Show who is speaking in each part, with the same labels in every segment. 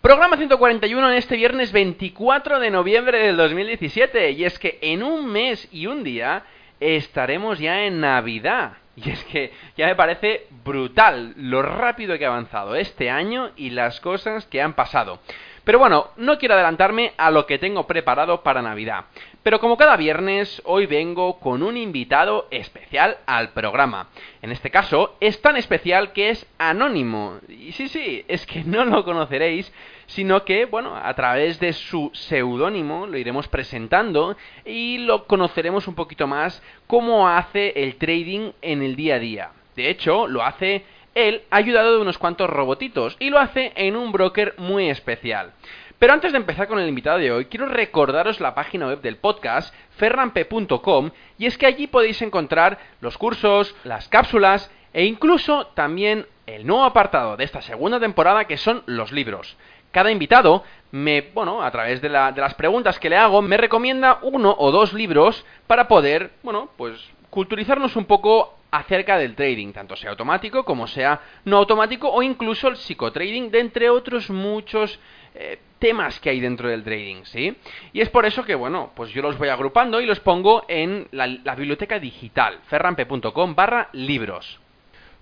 Speaker 1: Programa 141 en este viernes 24 de noviembre del 2017 y es que en un mes y un día estaremos ya en Navidad. Y es que ya me parece brutal lo rápido que ha avanzado este año y las cosas que han pasado. Pero bueno, no quiero adelantarme a lo que tengo preparado para Navidad. Pero como cada viernes, hoy vengo con un invitado especial al programa. En este caso, es tan especial que es anónimo. Y sí, sí, es que no lo conoceréis, sino que, bueno, a través de su seudónimo lo iremos presentando y lo conoceremos un poquito más cómo hace el trading en el día a día. De hecho, lo hace él ayudado de unos cuantos robotitos y lo hace en un broker muy especial. Pero antes de empezar con el invitado de hoy, quiero recordaros la página web del podcast, ferrampe.com, y es que allí podéis encontrar los cursos, las cápsulas e incluso también el nuevo apartado de esta segunda temporada que son los libros. Cada invitado me, bueno, a través de, las preguntas que le hago, me recomienda uno o dos libros para poder, bueno, pues culturizarnos un poco acerca del trading, tanto sea automático como sea no automático o incluso el psicotrading, de entre otros muchos eh, temas que hay dentro del trading, ¿sí? Y es por eso que, bueno, pues yo los voy agrupando y los pongo en la, la biblioteca digital, ferrampe.com barra libros.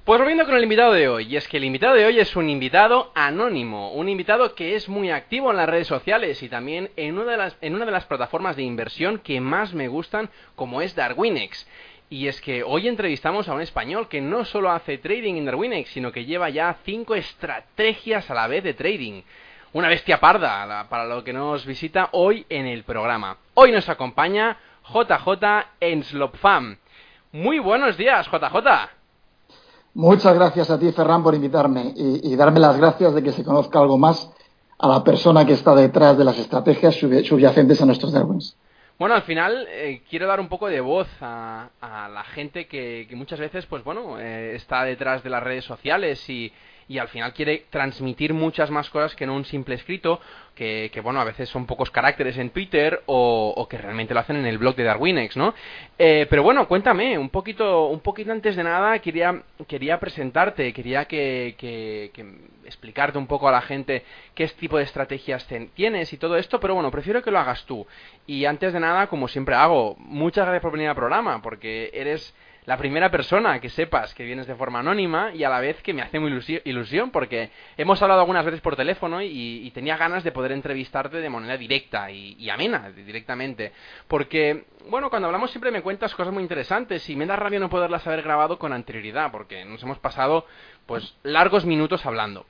Speaker 1: Pues volviendo con el invitado de hoy, y es que el invitado de hoy es un invitado anónimo, un invitado que es muy activo en las redes sociales y también en una de las, en una de las plataformas de inversión que más me gustan, como es Darwinex. Y es que hoy entrevistamos a un español que no solo hace trading en Darwinex, sino que lleva ya cinco estrategias a la vez de trading. Una bestia parda para lo que nos visita hoy en el programa. Hoy nos acompaña JJ Enslopfam. Muy buenos días, JJ.
Speaker 2: Muchas gracias a ti, Ferran, por invitarme y, darme las gracias de que se conozca algo más a la persona que está detrás de las estrategias subyacentes a nuestros Darwins.
Speaker 1: Bueno, al final eh, quiero dar un poco de voz a, la gente que, muchas veces, pues bueno, eh, está detrás de las redes sociales y, y al final quiere transmitir muchas más cosas que no un simple escrito, que, bueno, a veces son pocos caracteres en Twitter o, que realmente lo hacen en el blog de Darwinex, ¿no? Eh, pero bueno, cuéntame, un poquito, un poquito antes de nada quería, quería presentarte, quería que, que, explicarte un poco a la gente qué tipo de estrategias tienes y todo esto, pero bueno, prefiero que lo hagas tú. Y antes de nada, como siempre hago, muchas gracias por venir al programa, porque eres la primera persona que sepas que vienes de forma anónima y a la vez que me hace muy ilusión porque hemos hablado algunas veces por teléfono y, tenía ganas de poder entrevistarte de manera directa y, amena directamente. Porque, bueno, cuando hablamos siempre me cuentas cosas muy interesantes y me da rabia no poderlas haber grabado con anterioridad porque nos hemos pasado pues largos minutos hablando.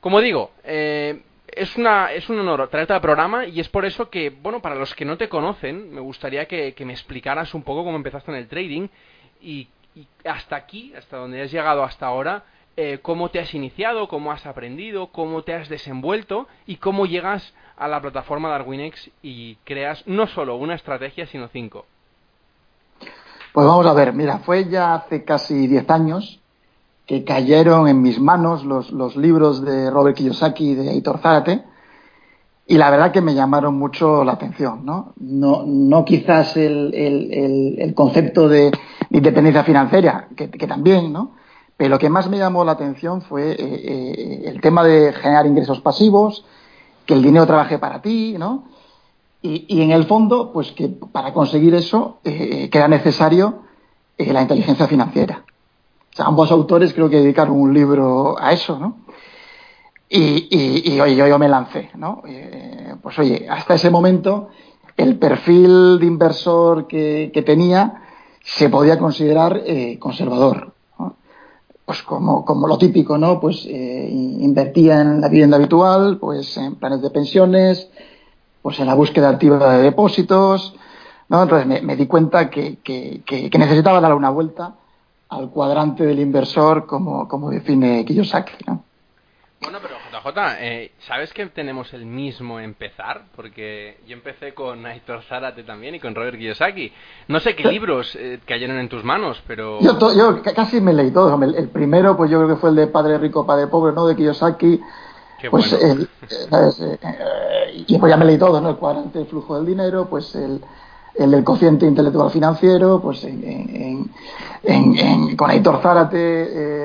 Speaker 1: Como digo, eh, es, una, es un honor traerte al programa y es por eso que, bueno, para los que no te conocen, me gustaría que, que me explicaras un poco cómo empezaste en el trading y, hasta aquí, hasta donde has llegado hasta ahora, eh, cómo te has iniciado, cómo has aprendido, cómo te has desenvuelto y cómo llegas a la plataforma Darwinex y creas no solo una estrategia, sino cinco.
Speaker 2: Pues vamos a ver, mira, fue ya hace casi diez años que cayeron en mis manos los, los libros de Robert Kiyosaki y de Aitor Zárate, y la verdad que me llamaron mucho la atención, ¿no? No, no quizás el, el, concepto de independencia financiera, que, también, ¿no? Pero lo que más me llamó la atención fue eh, eh, el tema de generar ingresos pasivos, que el dinero trabaje para ti, ¿no? Y, y en el fondo, pues que para conseguir eso, eh, que era necesario la inteligencia financiera. O sea, ambos autores creo que dedicaron un libro a eso, ¿no? y, oye, yo, me lancé, ¿no? Eh, pues oye, hasta ese momento el perfil de inversor que, tenía se podía considerar eh, conservador. Pues como, como lo típico, ¿no? Pues eh, invertía en la vivienda habitual, pues en planes de pensiones, pues en la búsqueda activa de depósitos, ¿no? Entonces me, di cuenta que, que, necesitaba dar una vuelta al cuadrante del inversor como, como define Kiyosaki, ¿no?
Speaker 1: Bueno, pero JJ, eh, ¿sabes que tenemos el mismo empezar? Porque yo empecé con Aitor Zárate también y con Robert Kiyosaki. No sé qué libros eh, cayeron en tus manos, pero...
Speaker 2: Yo, casi me leí todos. El, primero, pues yo creo que fue el de Padre Rico, Padre Pobre, ¿no? De Kiyosaki.
Speaker 1: Qué
Speaker 2: pues
Speaker 1: bueno.
Speaker 2: Eh, y pues ya me leí todo, ¿no? El cuadrante del flujo del dinero, pues el el cociente intelectual financiero, pues en, con Aitor Zárate.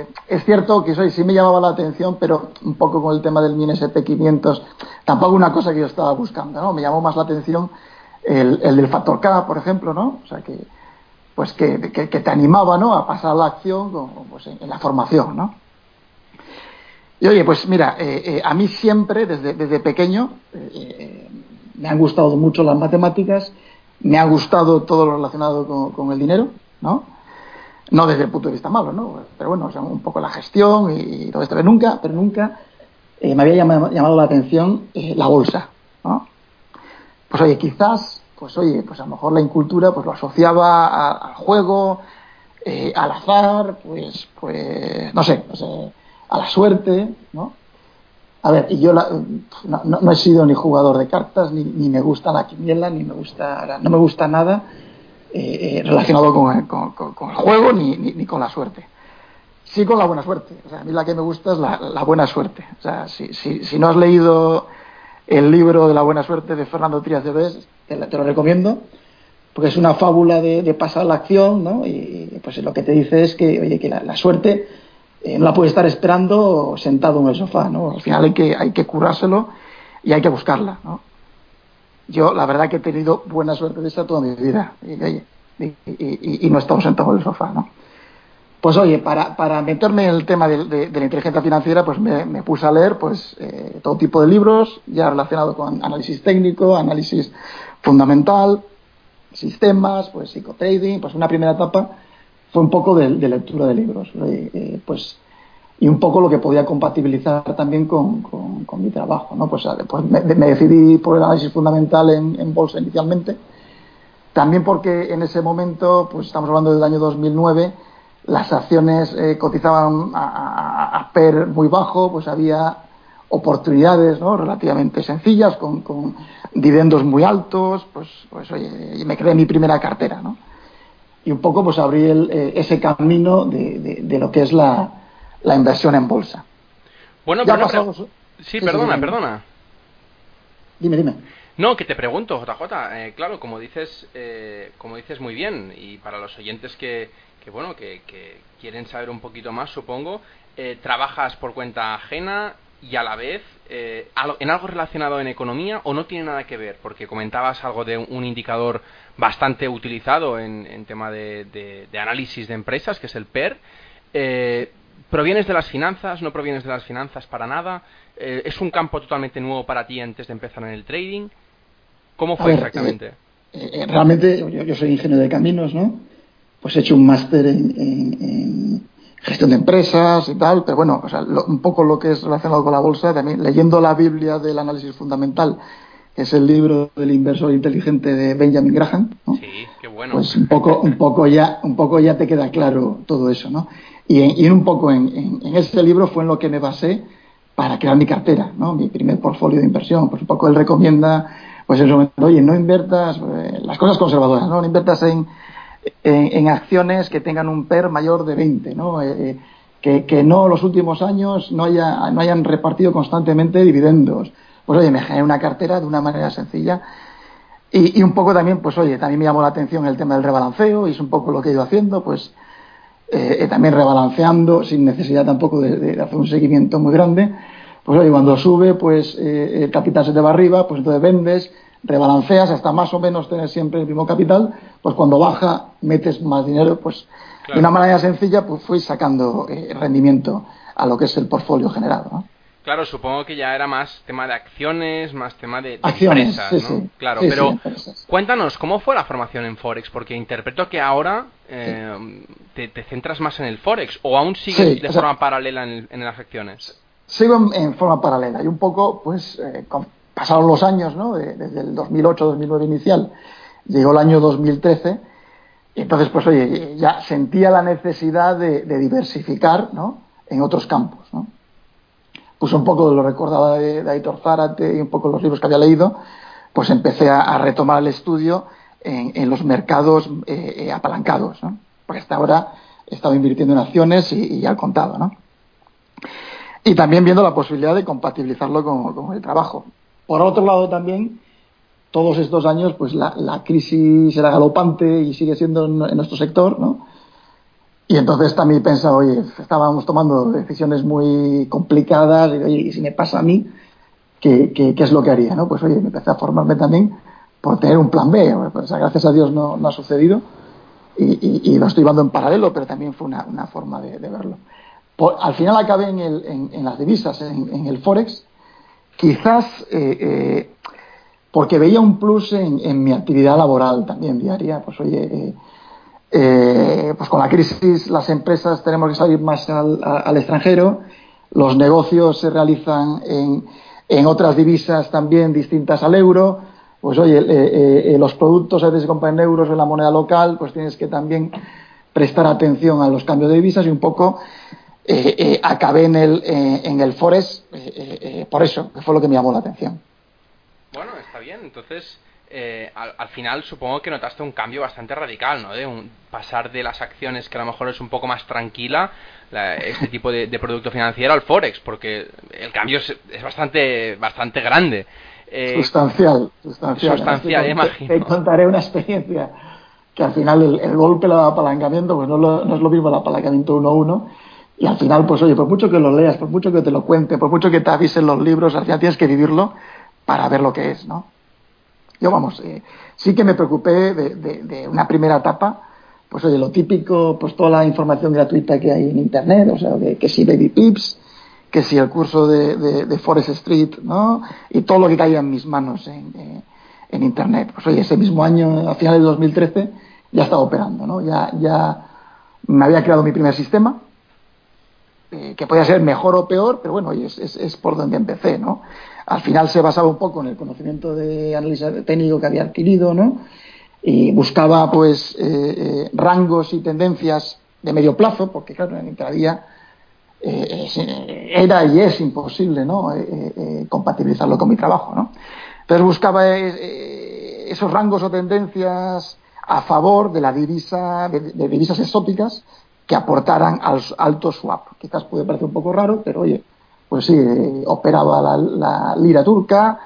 Speaker 2: Eh, es cierto que soy, sí me llamaba la atención, pero un poco con el tema del MIN SP500, tampoco una cosa que yo estaba buscando, ¿no? Me llamó más la atención el, del factor K, por ejemplo, ¿no? O sea, que, pues que, te animaba, ¿no? A pasar la acción pues en, la formación, ¿no? Y oye, pues mira, eh, eh, a mí siempre, desde, desde pequeño, me han gustado mucho las matemáticas me ha gustado todo lo relacionado con, el dinero, ¿no? No desde el punto de vista malo, ¿no? Pero bueno, un poco la gestión y, todo esto. Pero nunca, pero nunca eh, me había llamado, la atención eh, la bolsa, ¿no? Pues oye, quizás, pues oye, pues a lo mejor la incultura pues lo asociaba al juego, eh, al azar, pues, pues, no sé, pues, a la suerte, ¿no? A ver, yo no, he sido ni jugador de cartas, ni, me gusta la quiniela, ni me gusta, no me gusta nada eh, eh, relacionado con, el juego ni, con la suerte. Sí con la buena suerte. O sea, a mí la que me gusta es la, buena suerte. O sea, si, si, no has leído el libro de la buena suerte de Fernando Trías de Bes, te, lo recomiendo, porque es una fábula de, pasar la acción, ¿no? Y, pues lo que te dice es que, oye, que la suerte eh, no la puede estar esperando sentado en el sofá, ¿no? Al final hay que, hay que curárselo y hay que buscarla, ¿no? Yo, la verdad que he tenido buena suerte de esa toda mi vida y, no he estado sentado en el sofá, ¿no? Pues oye, para, para meterme en el tema de, la inteligencia financiera, pues me, puse a leer pues eh, todo tipo de libros, ya relacionado con análisis técnico, análisis fundamental, sistemas, pues psicotrading, pues una primera etapa fue un poco de, lectura de libros, eh, pues y un poco lo que podía compatibilizar también con, mi trabajo, ¿no? Pues, pues me, decidí por el análisis fundamental en, bolsa inicialmente, también porque en ese momento, pues estamos hablando del año 2009, las acciones eh, cotizaban a, PER muy bajo, pues había oportunidades ¿no? relativamente sencillas, con, con dividendos muy altos, pues, pues oye, me creé mi primera cartera, ¿no? Y un poco pues abrir eh, ese camino de, lo que es la, inversión en bolsa.
Speaker 1: Bueno, pero sí, perdona, perdona.
Speaker 2: Dime, dime.
Speaker 1: No, que te pregunto, JJ, eh, claro, como dices, eh, como dices muy bien, y para los oyentes que, que bueno, que, quieren saber un poquito más, supongo, trabajas por cuenta ajena y a la vez en algo relacionado en economía o no tiene nada que ver, porque comentabas algo de un indicador bastante utilizado en, tema de, análisis de empresas, que es el PER. Eh, ¿Provienes de las finanzas? ¿No provienes de las finanzas para nada? Eh, ¿Es un campo totalmente nuevo para ti antes de empezar en el trading? ¿Cómo fue exactamente?
Speaker 2: Eh, realmente yo, soy ingeniero de caminos, ¿no? Pues he hecho un máster en, gestión de empresas y tal, pero bueno, un poco lo que es relacionado con la bolsa, también leyendo la Biblia del análisis fundamental es el libro del inversor inteligente de Benjamin Graham,
Speaker 1: ¿no? Sí, qué bueno.
Speaker 2: Pues un poco, un poco ya, un poco ya te queda claro todo eso, ¿no? Y, en, un poco en, ese libro fue en lo que me basé para crear mi cartera, ¿no? Mi primer portfolio de inversión. Pues un poco él recomienda, pues en momento, oye, no inviertas eh, las cosas conservadoras, ¿no? No inviertas en, en, acciones que tengan un PER mayor de 20, ¿no? Eh, eh, que, que no los últimos años no, haya, no hayan repartido constantemente dividendos pues oye, me generé una cartera de una manera sencilla. Y, un poco también, pues oye, también me llamó la atención el tema del rebalanceo y es un poco lo que he ido haciendo, pues eh, también rebalanceando sin necesidad tampoco de, hacer un seguimiento muy grande. Pues oye, cuando sube, pues eh, capital se te va arriba, pues entonces vendes, rebalanceas hasta más o menos tener siempre el mismo capital, pues cuando baja metes más dinero, pues de una manera sencilla pues fui sacando rendimiento a lo que es el portfolio generado. ¿no?
Speaker 1: Claro, supongo que ya era más tema de acciones, más tema de,
Speaker 2: acciones,
Speaker 1: empresas, ¿no? Claro, pero cuéntanos, ¿cómo fue la formación en Forex? Porque interpreto que ahora eh, te, centras más en el Forex, o aún sigues de forma paralela en, las acciones.
Speaker 2: Sigo en, forma paralela, y un poco, pues, eh, pasaron los años, ¿no? desde el 2008-2009 inicial, llegó el año 2013, y entonces, pues, oye, ya sentía la necesidad de, diversificar, ¿no? En otros campos, ¿no? pues un poco lo recordaba de, Aitor Zárate y un poco los libros que había leído, pues empecé a, retomar el estudio en, los mercados eh, eh, apalancados, ¿no? porque hasta ahora he estado invirtiendo en acciones y, al contado, ¿no? Y también viendo la posibilidad de compatibilizarlo con, el trabajo. Por otro lado también, todos estos años, pues la, la crisis era galopante y sigue siendo en, en nuestro sector, ¿no? Y entonces también pensaba, oye, estábamos tomando decisiones muy complicadas, y oye, y si me pasa a mí, ¿qué, qué, es lo que haría? ¿no? Pues oye, me empecé a formarme también por tener un plan B. Pues, gracias a Dios no, no ha sucedido y, y, lo estoy llevando en paralelo, pero también fue una, una forma de, verlo. al final acabé en, el, en, las divisas, en, el Forex, quizás eh, eh, porque veía un plus en, mi actividad laboral también diaria. Pues oye, eh, eh, pues con la crisis las empresas tenemos que salir más al, extranjero, los negocios se realizan en, otras divisas también distintas al euro, pues oye, eh, los productos a veces se compran en euros en la moneda local, pues tienes que también prestar atención a los cambios de divisas y un poco acabé en el, en el Forex por eso, que fue lo que me llamó la atención.
Speaker 1: Bueno, está bien, entonces eh, al, final supongo que notaste un cambio bastante radical, ¿no? De un, pasar de las acciones que a lo mejor es un poco más tranquila, este tipo de, producto financiero al Forex, porque el cambio es, bastante, bastante grande.
Speaker 2: Eh, sustancial, sustancial.
Speaker 1: Sustancial, imagino.
Speaker 2: Te contaré una experiencia que al final el, golpe, el apalancamiento, pues no, no, es lo mismo el apalancamiento 1-1. Y al final, pues oye, por mucho que lo leas, por mucho que te lo cuente, por mucho que te avisen los libros, al final tienes que vivirlo para ver lo que es, ¿no? Yo, vamos, eh, sí que me preocupé de, una primera etapa, pues oye, lo típico, pues toda la información gratuita que hay en Internet, o sea, que, si Baby Pips, que si el curso de, Forest Street, ¿no? Y todo lo que caía en mis manos en, en Internet. Pues oye, ese mismo año, a finales de 2013, ya estaba operando, ¿no? Ya, ya me había creado mi primer sistema, eh, que podía ser mejor o peor, pero bueno, es, por donde empecé, ¿no? al final se basaba un poco en el conocimiento de análisis técnico que había adquirido, ¿no? Y buscaba, pues, eh, eh, rangos y tendencias de medio plazo, porque, claro, en intradía eh, era y es imposible, ¿no? compatibilizarlo con mi trabajo, ¿no? Entonces buscaba esos rangos o tendencias a favor de la divisa, de divisas exóticas que aportaran al alto swap. Quizás puede parecer un poco raro, pero oye, pues sí, operaba la, lira turca,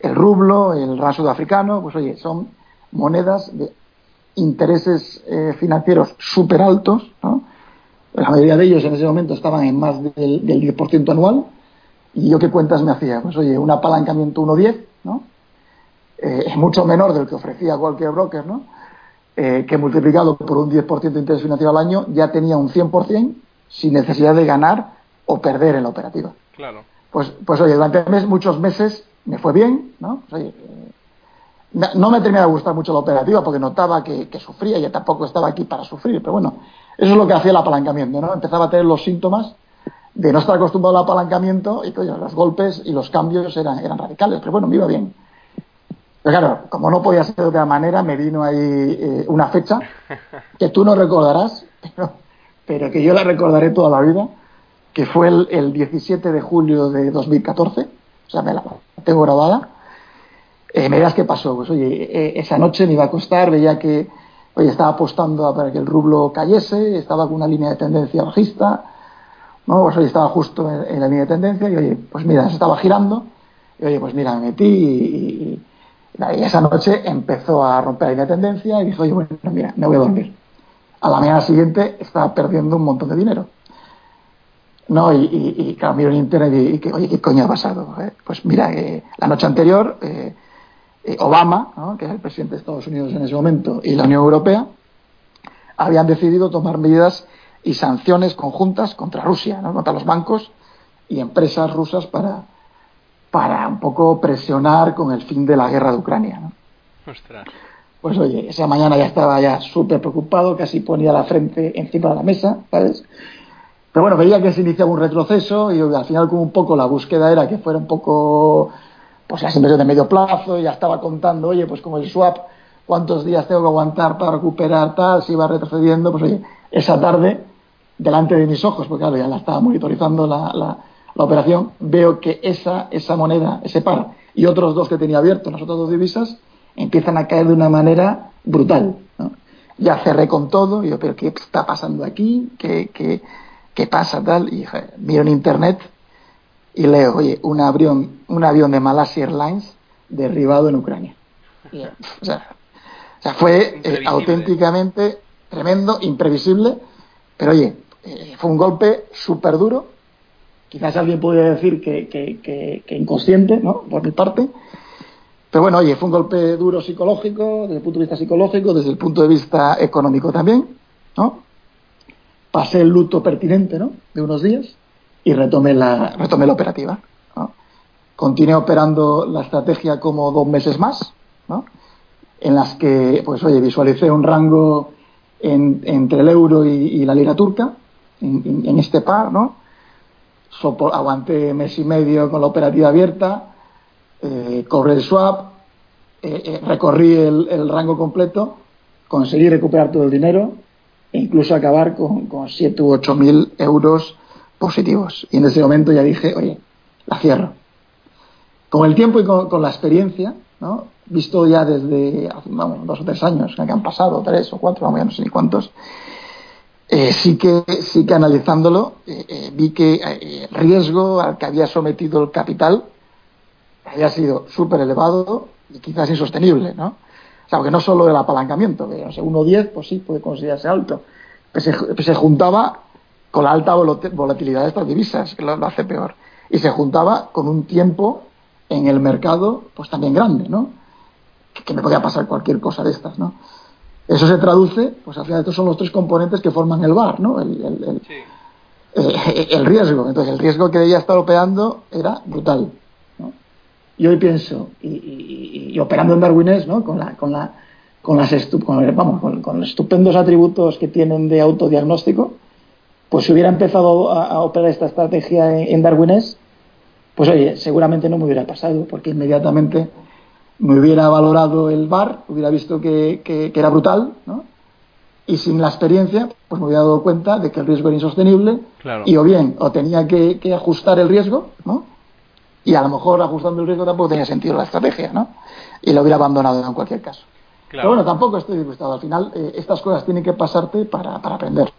Speaker 2: el rublo, el rand sudafricano, pues oye, son monedas de intereses eh, financieros súper altos, ¿no? La mayoría de ellos en ese momento estaban en más del, del 10% anual. ¿Y yo qué cuentas me hacía? Pues oye, un apalancamiento 1.10, ¿no? Eh, es mucho menor del que ofrecía cualquier broker, ¿no? Eh, que multiplicado por un 10% de interés financiero al año ya tenía un 100% sin necesidad de ganar o perder en la operativa.
Speaker 1: Claro.
Speaker 2: Pues, pues oye, durante muchos meses me fue bien, ¿no? Pues, oye, eh, no me terminaba de gustar mucho la operativa porque notaba que, sufría y tampoco estaba aquí para sufrir, pero bueno, eso es lo que hacía el apalancamiento, ¿no? Empezaba a tener los síntomas de no estar acostumbrado al apalancamiento y oye, los golpes y los cambios eran, eran radicales, pero bueno, me iba bien. Pero claro, como no podía ser de otra manera, me vino ahí eh, una fecha que tú no recordarás, pero que yo la recordaré toda la vida que fue el, 17 de julio de 2014, o sea, me la tengo grabada. Eh, me dirás qué pasó. Pues oye, eh, esa noche me iba a acostar, veía que oye, estaba apostando para que el rublo cayese, estaba con una línea de tendencia bajista, ¿no? Pues oye, estaba justo en, la línea de tendencia y oye, pues mira, se estaba girando, y oye, pues mira, me metí y, esa noche empezó a romper la línea de tendencia y dije, oye, bueno, mira, me voy a dormir. A la mañana siguiente estaba perdiendo un montón de dinero. ¿no? Y, y, y miro en internet y, que, oye, ¿qué coño ha pasado? Eh, pues mira, eh, la noche anterior, eh, Obama, ¿no? que es el presidente de Estados Unidos en ese momento, y la Unión Europea, habían decidido tomar medidas y sanciones conjuntas contra Rusia, ¿no? contra los bancos y empresas rusas para, para un poco presionar con el fin de la guerra de Ucrania. ¿no? Pues oye, esa mañana ya estaba ya súper preocupado, casi ponía la frente encima de la mesa, ¿sabes? Pero bueno, veía que se iniciaba un retroceso y al final como un poco la búsqueda era que fuera un poco, pues las inversiones de medio plazo, y ya estaba contando, oye, pues como el swap, cuántos días tengo que aguantar para recuperar tal, si va retrocediendo, pues oye, esa tarde, delante de mis ojos, porque claro, ya la estaba monitorizando la, la, la operación, veo que esa, esa moneda, ese par, y otros dos que tenía abiertos, las otras dos divisas, empiezan a caer de una manera brutal. ¿no? Ya cerré con todo, y yo, pero ¿qué está pasando aquí? ¿Qué, qué, qué pasa tal? Y miro en internet y leo, oye, un avión, un avión de Malaysia Airlines derribado en Ucrania. Y, o, sea, o, sea, fue eh, auténticamente tremendo, imprevisible, pero oye, eh, fue un golpe súper duro. Quizás alguien podría decir que, que, inconsciente, ¿no? Por mi parte. Pero bueno, oye, fue un golpe duro psicológico, desde el punto de vista psicológico, desde el punto de vista económico también, ¿no? Pasé el luto pertinente, ¿no? De unos días y retomé la, retomé la operativa. ¿no? Continué operando la estrategia como dos meses más, ¿no? En las que, pues oye, visualicé un rango en, entre el euro y, la lira turca, en este par, ¿no? Sopo, aguanté mes y medio con la operativa abierta, eh, cobré el swap, eh, eh, recorrí el, rango completo, conseguí recuperar todo el dinero e incluso acabar con, con 7 u 8 mil euros positivos. Y en ese momento ya dije, oye, la cierro. Con el tiempo y con, con la experiencia, ¿no? visto ya desde vamos, dos o tres años que han pasado, tres o cuatro, vamos, ya no sé ni cuántos, eh, sí, que, sí que analizándolo eh, eh, vi que el riesgo al que había sometido el capital había sido súper elevado y quizás insostenible, ¿no? O sea, porque no solo el apalancamiento, que no sé, 1.10, pues sí, puede considerarse alto, pues se, pues se, juntaba con la alta volatilidad de estas divisas, que lo, lo, hace peor, y se juntaba con un tiempo en el mercado, pues también grande, ¿no? Que, que me podía pasar cualquier cosa de estas, ¿no? Eso se traduce, pues al final estos son los tres componentes que forman el VAR, ¿no? El, el, el, sí. eh, el riesgo. Entonces, el riesgo que ella estaba operando era brutal. Y hoy pienso, y, y, y, operando en Darwinés, ¿no? con, la, con, la, con, las estu con, vamos, con, con, los estupendos atributos que tienen de autodiagnóstico, pues si hubiera empezado a, a operar esta estrategia en, en Darwinés, pues oye, seguramente no me hubiera pasado, porque inmediatamente me hubiera valorado el bar, hubiera visto que, que, que era brutal, ¿no? y sin la experiencia, pues me hubiera dado cuenta de que el riesgo era insostenible,
Speaker 1: claro.
Speaker 2: y o bien, o tenía que, que ajustar el riesgo, ¿no? y a lo mejor ajustando el riesgo tampoco tenía sentido la estrategia, ¿no? Y lo hubiera abandonado en cualquier caso. Claro. Pero bueno, tampoco estoy disgustado. Al final, eh, estas cosas tienen que pasarte para, para aprender.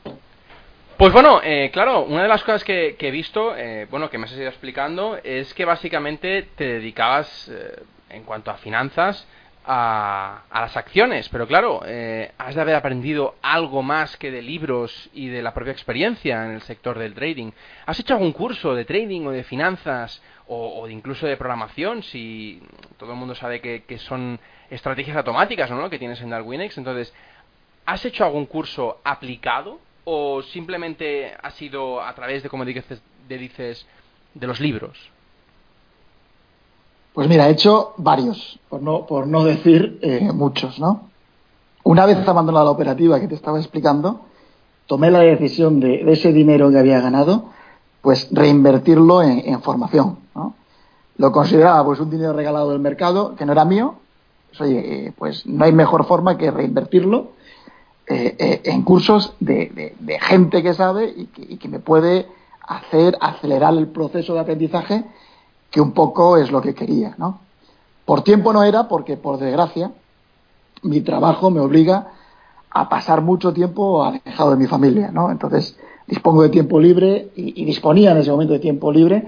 Speaker 1: Pues bueno, eh, claro, una de las cosas que, que he visto, eh, bueno, que me has ido explicando, es que básicamente te dedicabas, eh, en cuanto a finanzas, a, a, las acciones, pero claro, eh, has de haber aprendido algo más que de libros y de la propia experiencia en el sector del trading. ¿Has hecho algún curso de trading o de finanzas o, incluso de programación? Si todo el mundo sabe que, que son estrategias automáticas, ¿no? Que tienes en Darwinex. Entonces, ¿has hecho algún curso aplicado o simplemente ha sido a través de, como dices, de, dices, de los libros?
Speaker 2: Pues mira, he hecho varios, por no, por no decir eh, muchos, ¿no? Una vez abandonada la operativa que te estaba explicando, tomé la decisión de, ese dinero que había ganado, pues reinvertirlo en, formación, ¿no? Lo consideraba pues un dinero regalado del mercado, que no era mío, pues, oye, eh, pues no hay mejor forma que reinvertirlo eh, en cursos de, gente que sabe y que me puede hacer acelerar el proceso de aprendizaje que un poco es lo que quería, ¿no? Por tiempo no era, porque por desgracia mi trabajo me obliga a pasar mucho tiempo alejado de mi familia, ¿no? Entonces dispongo de tiempo libre y, disponía en ese momento de tiempo libre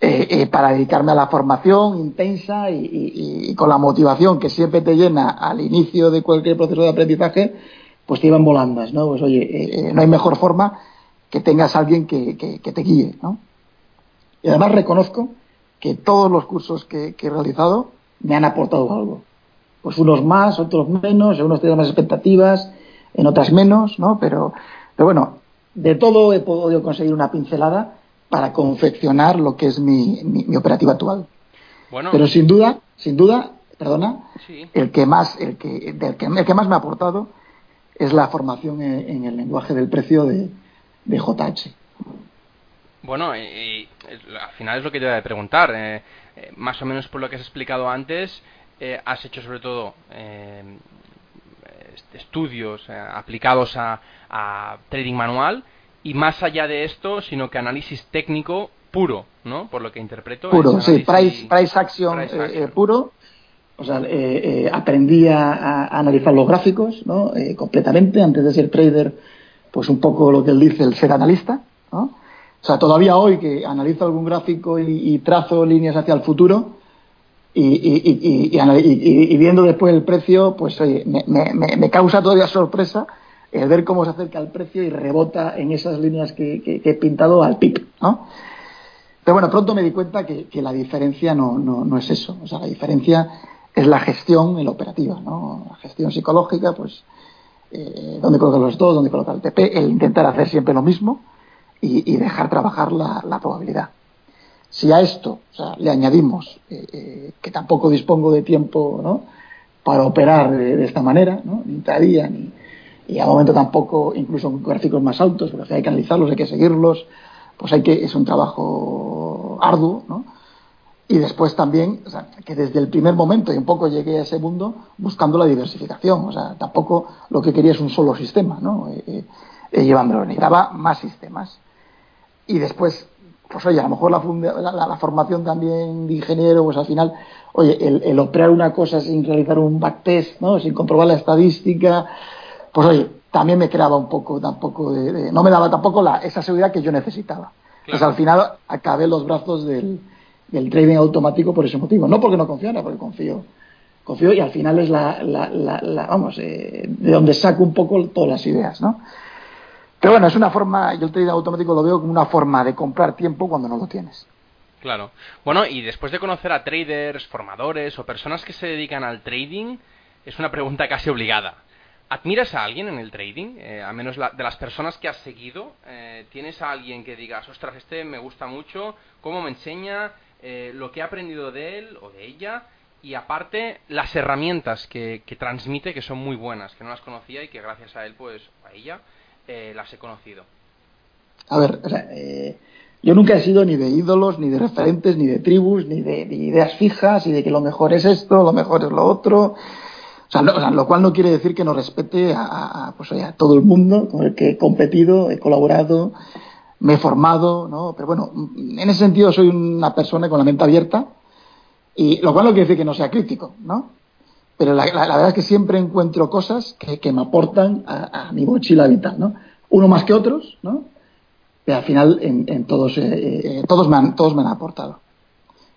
Speaker 2: eh, eh, para dedicarme a la formación intensa y, con la motivación que siempre te llena al inicio de cualquier proceso de aprendizaje, pues te iban volandas, ¿no? Pues oye, eh, no hay mejor forma que tengas alguien que, que, que te guíe, ¿no? Y además reconozco que todos los cursos que, que, he realizado me han aportado algo. Pues unos más, otros menos, en unos tienen más expectativas, en otras menos, ¿no? Pero, pero bueno, de todo he podido conseguir una pincelada para confeccionar lo que es mi, mi, operativa actual. Bueno. Pero sin duda, sin duda, perdona, el que más, el que, del que, el que más me ha aportado es la formación en, el lenguaje del precio de, de JH.
Speaker 1: Bueno, y, al final es lo que te voy a preguntar. Eh, eh, más o menos por lo que has explicado antes, eh, has hecho sobre todo estudios aplicados a, trading manual y más allá de esto, sino que análisis técnico puro, ¿no? Por lo que interpreto.
Speaker 2: Puro, sí, price, price action, puro. O sea, aprendí a, analizar los gráficos, ¿no? completamente, antes de ser trader, pues un poco lo que él dice, el ser analista, ¿no? O sea, todavía hoy que analizo algún gráfico y, trazo líneas hacia el futuro y, viendo después el precio, pues oye, me, causa todavía sorpresa el ver cómo se acerca el precio y rebota en esas líneas que, he pintado al PIB, ¿no? Pero bueno, pronto me di cuenta que, la diferencia no, no, es eso. O sea, la diferencia es la gestión en la operativa, ¿no? La gestión psicológica, pues, eh, dónde colocar los dos, dónde colocar el TP, el intentar hacer siempre lo mismo y, dejar trabajar la, probabilidad. Si a esto le añadimos eh, eh, que tampoco dispongo de tiempo ¿no? para operar de, esta manera, ¿no? ni intradía, ni, y a momento tampoco, incluso con gráficos más altos, porque hay que analizarlos, hay que seguirlos, pues hay que, es un trabajo arduo, ¿no? Y después también, o sea, que desde el primer momento y un poco llegué a ese mundo buscando la diversificación, o sea, tampoco lo que quería es un solo sistema, ¿no? Eh, eh, llevándolo, necesitaba más sistemas y después, pues oye, a lo mejor la, la, formación también de ingeniero, pues al final, oye, el, operar una cosa sin realizar un backtest, ¿no? Sin comprobar la estadística, pues oye, también me creaba un poco, tampoco de, no me daba tampoco la, esa seguridad que yo necesitaba. Pues al final acabé los brazos del, del trading automático por ese motivo. No porque no confiara, porque confío. Confío y al final es la, la, la, vamos, eh, de donde saco un poco todas las ideas, ¿no? Pero bueno, es una forma, yo el trading automático lo veo como una forma de comprar tiempo cuando no lo tienes.
Speaker 1: Claro. Bueno, y después de conocer a traders, formadores o personas que se dedican al trading, es una pregunta casi obligada. ¿Admiras a alguien en el trading? Eh, a menos de las personas que has seguido, eh, ¿tienes a alguien que digas, ostras, este me gusta mucho, cómo me enseña, eh, lo que he aprendido de él o de ella? Y aparte, las herramientas que, que transmite, que son muy buenas, que no las conocía y que gracias a él, pues, a ella, eh, las he conocido?
Speaker 2: A ver, eh, yo nunca he sido ni de ídolos, ni de referentes, ni de tribus, ni de, ideas fijas, y de que lo mejor es esto, lo mejor es lo otro. O sea, lo, cual no quiere decir que no respete a, pues, a todo el mundo con el que he competido, he colaborado, me he formado, ¿no? Pero bueno, en ese sentido soy una persona con la mente abierta, y lo cual no quiere decir que no sea crítico, ¿no? Pero la, verdad es que siempre encuentro cosas que, me aportan a, mi mochila vital, ¿no? Uno más que otros, ¿no? Pero al final en, todos, eh, eh, todos, me han, todos me han aportado.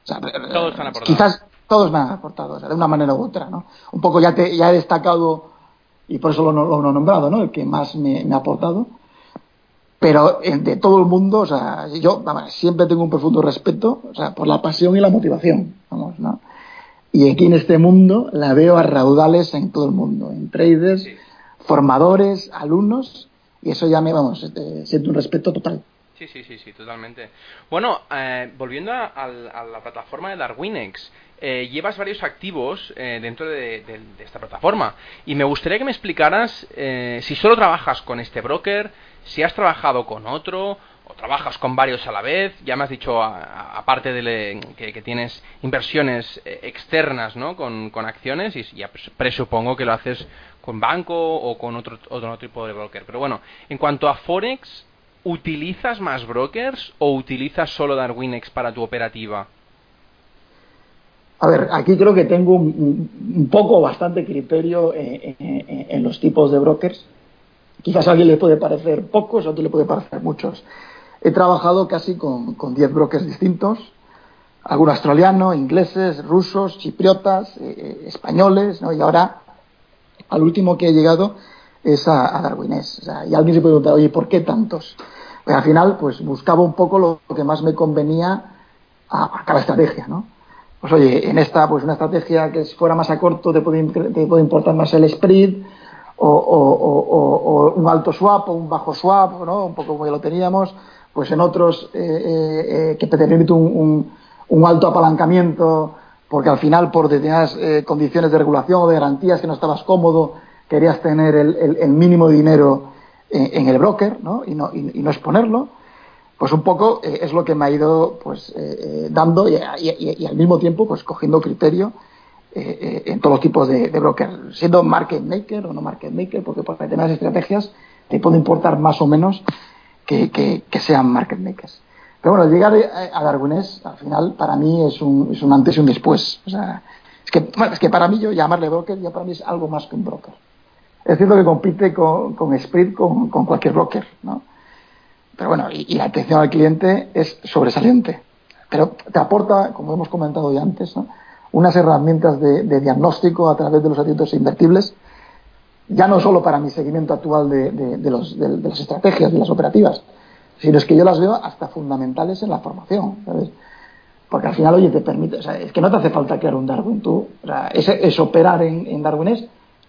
Speaker 1: todos han aportado.
Speaker 2: Quizás todos me han aportado, o sea, de una manera u otra, ¿no? Un poco ya, te, ya he destacado, y por eso lo, lo, he nombrado, ¿no? El que más me, ha aportado. Pero de todo el mundo, o sea, yo siempre tengo un profundo respeto, o sea, por la pasión y la motivación. Y aquí en este mundo la veo a raudales en todo el mundo, en traders, formadores, alumnos, y eso ya me, vamos, este, siento un respeto total.
Speaker 1: Sí, sí, sí, sí, totalmente. Bueno, eh, volviendo a, la plataforma de Darwinex, eh, llevas varios activos eh, dentro de, de, esta plataforma y me gustaría que me explicaras si solo trabajas con este broker, si has trabajado con otro trabajas con varios a la vez. Ya me has dicho, aparte de que, tienes inversiones eh, externas ¿no? con, acciones, y ya presupongo que lo haces con banco o con otro, otro tipo de broker. Pero bueno, en cuanto a Forex, ¿utilizas más brokers o utilizas solo Darwinex para tu operativa?
Speaker 2: A ver, aquí creo que tengo un, poco, bastante criterio en, los tipos de brokers. Quizás a alguien le puede parecer pocos, a otro le puede parecer muchos. He trabajado casi con, con 10 brokers distintos, algunos australianos, ingleses, rusos, chipriotas, eh, eh, españoles, ¿no? y ahora al último que he llegado es a, a Darwinés. y alguien se puede preguntar, oye, ¿por qué tantos? Pues al final, pues buscaba un poco lo, que más me convenía a, cada estrategia, ¿no? Pues oye, en esta, pues una estrategia que fuera más a corto te puede, te puede importar más el spread, o, o, o, un alto swap o un bajo swap, ¿no? Un poco como ya lo teníamos, pues en otros que te permite un, alto apalancamiento, porque al final por determinadas condiciones de regulación o de garantías que no estabas cómodo, querías tener el, mínimo de dinero en, el broker ¿no? Y, no, y, no exponerlo pues un poco es lo que me ha ido pues dando y, al mismo tiempo pues cogiendo criterio eh, eh, en todos los tipos de, broker, siendo market maker o no market maker, porque por determinadas estrategias te puede importar más o menos que, sean market makers. Pero bueno, llegar a Darwinés, al final, para mí es un, es un antes y un después. O sea, es que, es que para mí yo llamarle broker ya para mí es algo más que un broker. Es cierto que compite con, con Sprit, con, con cualquier broker, ¿no? Pero bueno, y, la atención al cliente es sobresaliente. Pero te aporta, como hemos comentado ya antes, ¿no? unas herramientas de, diagnóstico a través de los activos invertibles, ya no solo para mi seguimiento actual de, las estrategias, de las operativas, sino es que yo las veo hasta fundamentales en la formación, ¿sabes? Porque al final, oye, te permite, o sea, es que no te hace falta crear un Darwin, tú, o sea, es, operar en, en Darwinés,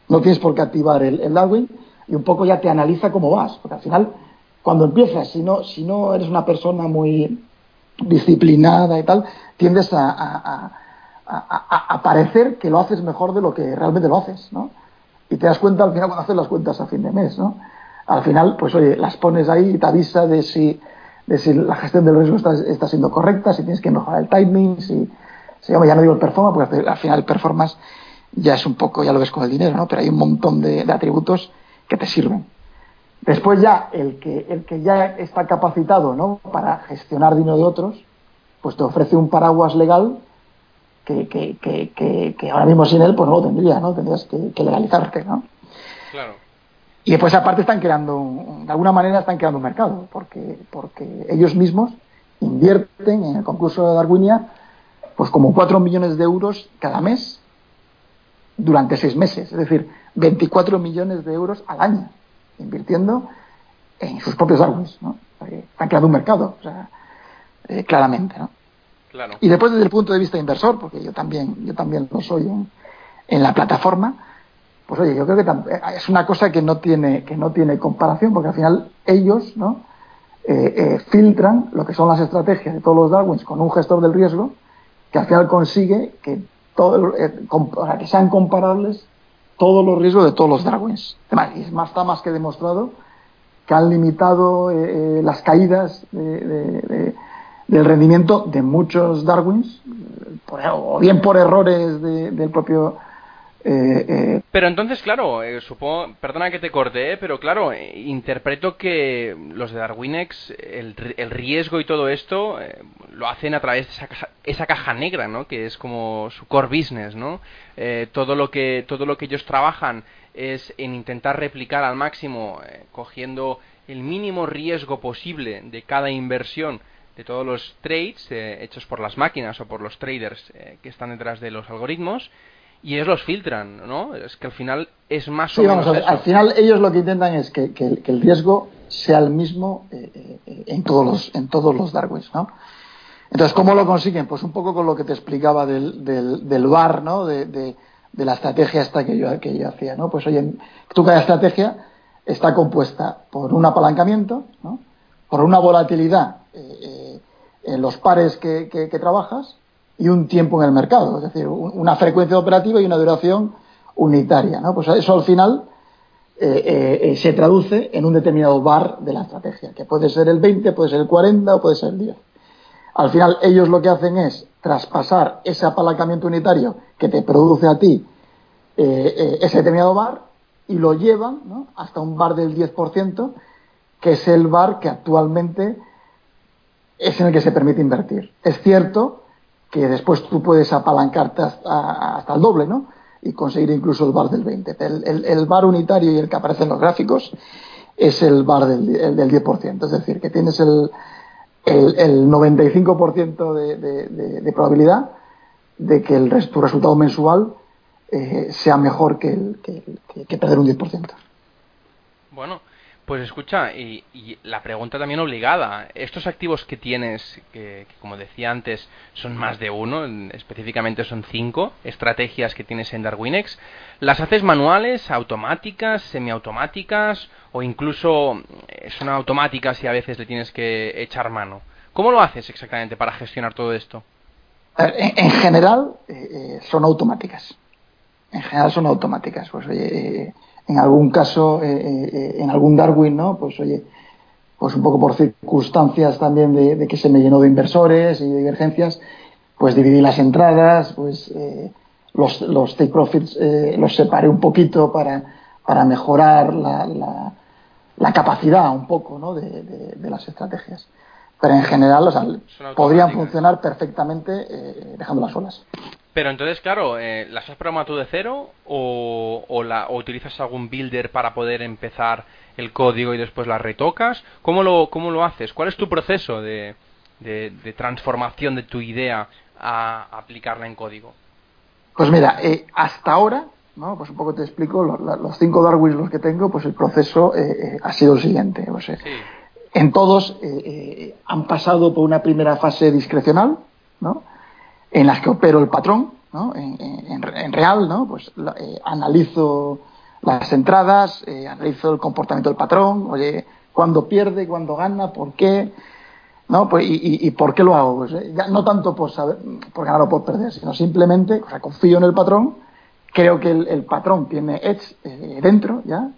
Speaker 2: no tienes por qué activar el, Darwin y un poco ya te analiza cómo vas, porque al final, cuando empiezas, si no, si no eres una persona muy disciplinada y tal, tiendes a a, parecer que lo haces mejor de lo que realmente lo haces, ¿no? Y te das cuenta al final cuando haces las cuentas a fin de mes, ¿no? Al final, pues oye, las pones ahí y te avisa de si, de si la gestión del riesgo está, está siendo correcta, si tienes que mejorar el timing, si, si ya no digo el performance, porque al final el performance ya es un poco, ya lo ves con el dinero, ¿no? Pero hay un montón de, atributos que te sirven. Después ya el que, el que ya está capacitado ¿no? para gestionar dinero de otros, pues te ofrece un paraguas legal que, que, que, ahora mismo sin él pues no lo tendría, ¿no? Tendrías que, legalizarte, ¿no?
Speaker 1: Claro.
Speaker 2: Y después aparte están creando, de alguna manera están creando un mercado, porque, porque ellos mismos invierten en el concurso de Darwinia pues como 4 millones de euros cada mes durante seis meses, es decir, 24 millones de euros al año, invirtiendo en sus propios Darwins, ¿no? Están creando un mercado, o sea, eh, claramente, ¿no? Y después desde el punto de vista inversor, porque yo también, yo también lo soy en, la plataforma, pues oye, yo creo que es una cosa que no tiene, que no tiene comparación, porque al final ellos, ¿no? Eh, eh, filtran lo que son las estrategias de todos los Darwins con un gestor del riesgo que al final consigue que todo eh, que sean comparables todos los riesgos de todos los Darwins. Además, y más, está más que demostrado que han limitado las caídas de, del rendimiento de muchos Darwins, o bien por errores del propio...
Speaker 1: Eh, eh, pero entonces, claro, eh, supongo, perdona que te corte, pero claro, interpreto que los de Darwinex, el, el riesgo y todo esto lo hacen a través de esa caja, esa caja negra, ¿no? Que es como su core business, ¿no? todo lo que todo lo que ellos trabajan es en intentar replicar al máximo, cogiendo el mínimo riesgo posible de cada inversión de todos los trades eh, hechos por las máquinas o por los traders eh, que están detrás de los algoritmos y ellos los filtran, ¿no? Es que al final es más o menos
Speaker 2: Al final ellos lo que intentan es que, el riesgo sea el mismo eh, en todos los en todos los Darwins, ¿no? Entonces, ¿cómo lo consiguen? Pues un poco con lo que te explicaba del, del, del VAR, ¿no? De, de, la estrategia esta que yo, que yo hacía, ¿no? Pues oye, tú cada estrategia está compuesta por un apalancamiento, ¿no? por una volatilidad eh, en los pares que, trabajas y un tiempo en el mercado, es decir, una frecuencia operativa y una duración unitaria. ¿no? Pues eso al final eh, eh, se traduce en un determinado bar de la estrategia, que puede ser el 20, puede ser el 40 o puede ser el 10. Al final ellos lo que hacen es traspasar ese apalancamiento unitario que te produce a ti ese determinado bar y lo llevan hasta un bar del 10%, que es el bar que actualmente es en el que se permite invertir. Es cierto que después tú puedes apalancarte hasta, el doble, ¿no? Y conseguir incluso el bar del 20. El, bar unitario y el que aparece en los gráficos es el bar del, del 10%. Es decir, que tienes el, el 95% de, probabilidad de que el, tu resultado mensual eh, sea mejor que, que, que, perder un 10%.
Speaker 1: Bueno, Pues escucha, y, la pregunta también obligada, estos activos que tienes, que, como decía antes, son más de uno, específicamente son cinco estrategias que tienes en Darwinex, ¿las haces manuales, automáticas, semiautomáticas o incluso eh, son automáticas y a veces le tienes que echar mano? ¿Cómo lo haces exactamente para gestionar todo esto?
Speaker 2: En, general eh, eh, son automáticas. En general son automáticas. Pues oye, en algún caso, eh, eh, en algún Darwin, ¿no? Pues oye, pues un poco por circunstancias también de, que se me llenó de inversores y de divergencias, pues dividí las entradas, pues eh, los, los take profits los separé un poquito para, para mejorar la, la, capacidad un poco ¿no? de, de, las estrategias. Pero en general, o sea, podrían funcionar perfectamente dejándolas solas.
Speaker 1: Pero entonces, claro, eh, ¿las has programado tú de cero o, la, utilizas algún builder para poder empezar el código y después las retocas? ¿Cómo lo, cómo lo haces? ¿Cuál es tu proceso de, de, transformación de tu idea a aplicarla en código?
Speaker 2: Pues mira, eh, hasta ahora, ¿no? pues un poco te explico, los, cinco Darwins los que tengo, pues el proceso eh, ha sido el siguiente. En todos han pasado por una primera fase discrecional, ¿no? En las que opero el patrón, ¿no? en, real, ¿no? pues eh, analizo las entradas, eh, analizo el comportamiento del patrón, oye, cuándo pierde, cuándo gana, por qué, ¿no? Pues, y, por qué lo hago. Pues, eh, ya, no tanto por, ganar o por perder, sino simplemente, o sea, confío en el patrón, creo que el, patrón tiene edge dentro, ¿ya?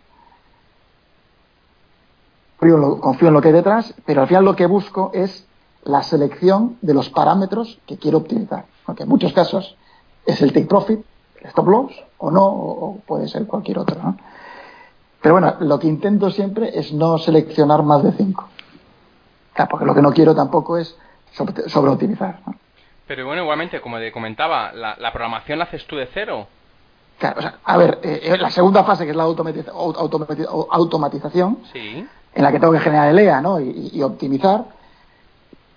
Speaker 2: confío en lo que hay detrás, pero al final lo que busco es la selección de los parámetros que quiero optimizar. Aunque en muchos casos es el take profit, el stop loss, o no, o, puede ser cualquier otro. Pero bueno, lo que intento siempre es no seleccionar más de cinco. porque lo que no quiero tampoco es sobreoptimizar.
Speaker 1: Pero bueno, igualmente, como te comentaba, ¿la, programación la haces tú de cero?
Speaker 2: Claro, o sea, a ver, eh, eh, la segunda fase, que es la automatización, en la que tengo que generar el EA ¿no? y optimizar,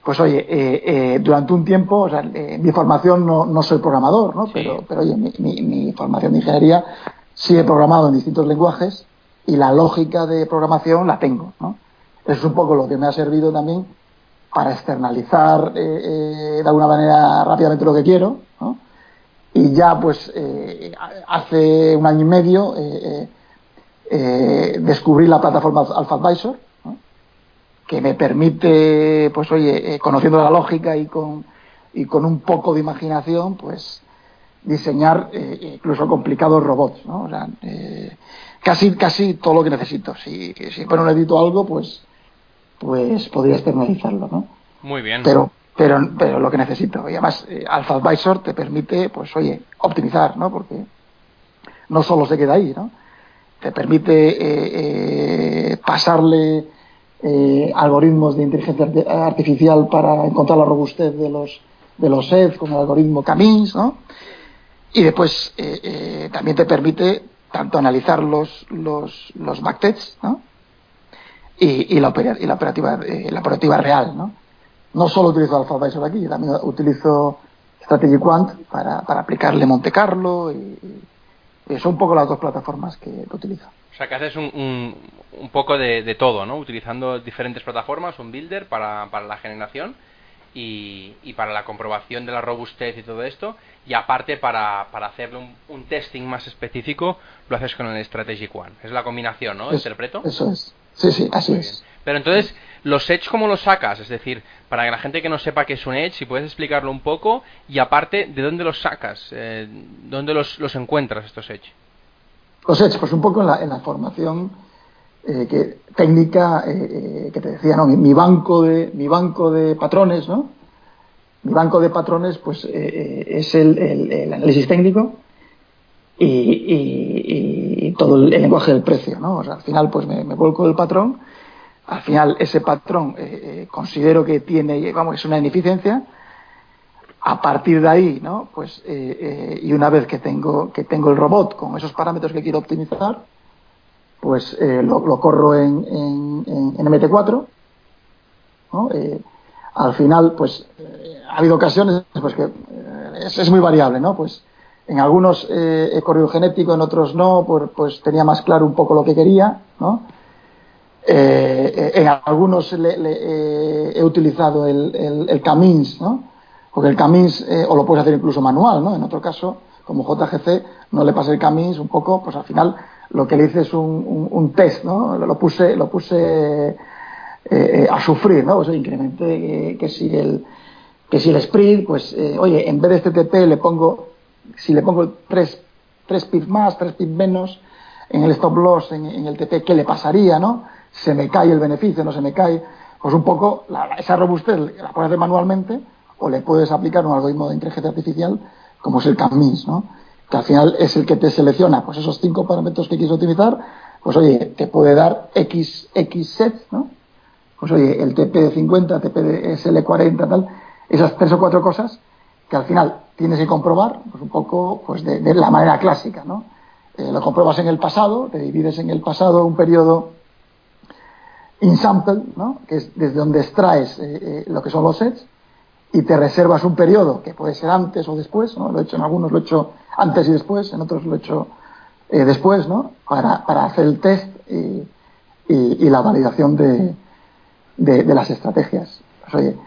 Speaker 2: pues oye, eh, eh, durante un tiempo, o sea, eh, mi formación no, no, soy programador, ¿no? Pero, pero oye, mi, mi, formación de ingeniería sí he programado en distintos lenguajes y la lógica de programación la tengo, ¿no? Eso es un poco lo que me ha servido también para externalizar de alguna manera rápidamente lo que quiero, ¿no? Y ya, pues, hace un año y medio descubrí la plataforma Alpha Advisor, que me permite, pues oye, eh, conociendo la lógica y con, y con un poco de imaginación, pues diseñar eh, incluso complicados robots, ¿no? O sea, eh, casi, casi todo lo que necesito. Si, si bueno, necesito algo, pues, pues podría externalizarlo, ¿no?
Speaker 1: Muy bien.
Speaker 2: Pero, pero, pero lo que necesito. Y además, Alpha Advisor te permite, pues oye, optimizar, ¿no? Porque no solo se queda ahí, ¿no? Te permite pasarle eh, algoritmos de inteligencia artificial para encontrar la robustez de los de los sets como el algoritmo Camins, ¿no? Y después eh, eh, también te permite tanto analizar los los, los backtests, ¿no? Y, la, y la operativa la operativa real, ¿no? No solo utilizo Alpha Advisor aquí, también utilizo Strategy Quant para, para aplicarle Monte Carlo y, y son un poco las dos plataformas que utilizo.
Speaker 1: O sea, que haces un, un, poco de, todo, ¿no? Utilizando diferentes plataformas, un builder para, para la generación y, y, para la comprobación de la robustez y todo esto. Y aparte, para, para hacerle un, testing más específico, lo haces con el Strategic One. Es la combinación, ¿no? ¿Interpreto?
Speaker 2: Eso es. Sí, sí, así es.
Speaker 1: Pero entonces, ¿los Edge cómo los sacas? Es decir, para que la gente que no sepa qué es un Edge, si puedes explicarlo un poco. Y aparte, ¿de dónde los sacas? Eh, ¿Dónde los, encuentras estos Edge?
Speaker 2: Los Edge, pues un poco en la, en la formación eh, que, técnica eh, eh, que te decía, ¿no? Mi, banco de, mi banco de patrones, ¿no? Mi banco de patrones, pues es el, el, análisis técnico y, y, todo el, lenguaje del precio, ¿no? O sea, al final, pues me, me vuelco del patrón. Al final, ese patrón considero que tiene, vamos, es una ineficiencia a partir de ahí, ¿no? Pues, eh, eh, y una vez que tengo, que tengo el robot con esos parámetros que quiero optimizar, pues eh, lo, corro en, en, MT4. al final, pues ha habido ocasiones pues que es, muy variable, ¿no? Pues en algunos he corrido genético, en otros no, pues, pues, tenía más claro un poco lo que quería, ¿no? Eh, en algunos he utilizado el, el, Camins, ¿no? Porque el Camins, o lo puedes hacer incluso manual, ¿no? En otro caso, como JGC, no le pasa el Camins un poco, pues al final lo que le hice es un, un, test, ¿no? Lo puse, lo puse a sufrir, ¿no? O incrementé que si el que si el sprint, pues, eh, oye, en vez de este TP le pongo, si le pongo tres, tres pips más, tres pips menos, en el stop loss, en, el TP, ¿qué le pasaría, no? ¿Se me cae el beneficio, no se me cae? Pues un poco, esa robustez la puedes hacer manualmente o le puedes aplicar un algoritmo de inteligencia artificial como es el CAMINS, ¿no? Que al final es el que te selecciona, pues esos cinco parámetros que quieres utilizar, pues oye, te puede dar X, X sets, ¿no? Pues oye, el TP de 50, TP de SL40, tal, esas tres o cuatro cosas que al final tienes que comprobar pues un poco pues de, la manera clásica, ¿no? Eh, lo compruebas en el pasado, te divides en el pasado un periodo in sample, ¿no? que es desde donde extraes eh, eh, lo que son los sets, y te reservas un periodo que puede ser antes o después, ¿no? lo he hecho en algunos, lo he hecho antes y después, en otros lo he hecho después, ¿no? para, para hacer el test y, y, la validación de, de, de las estrategias. Pues, oye,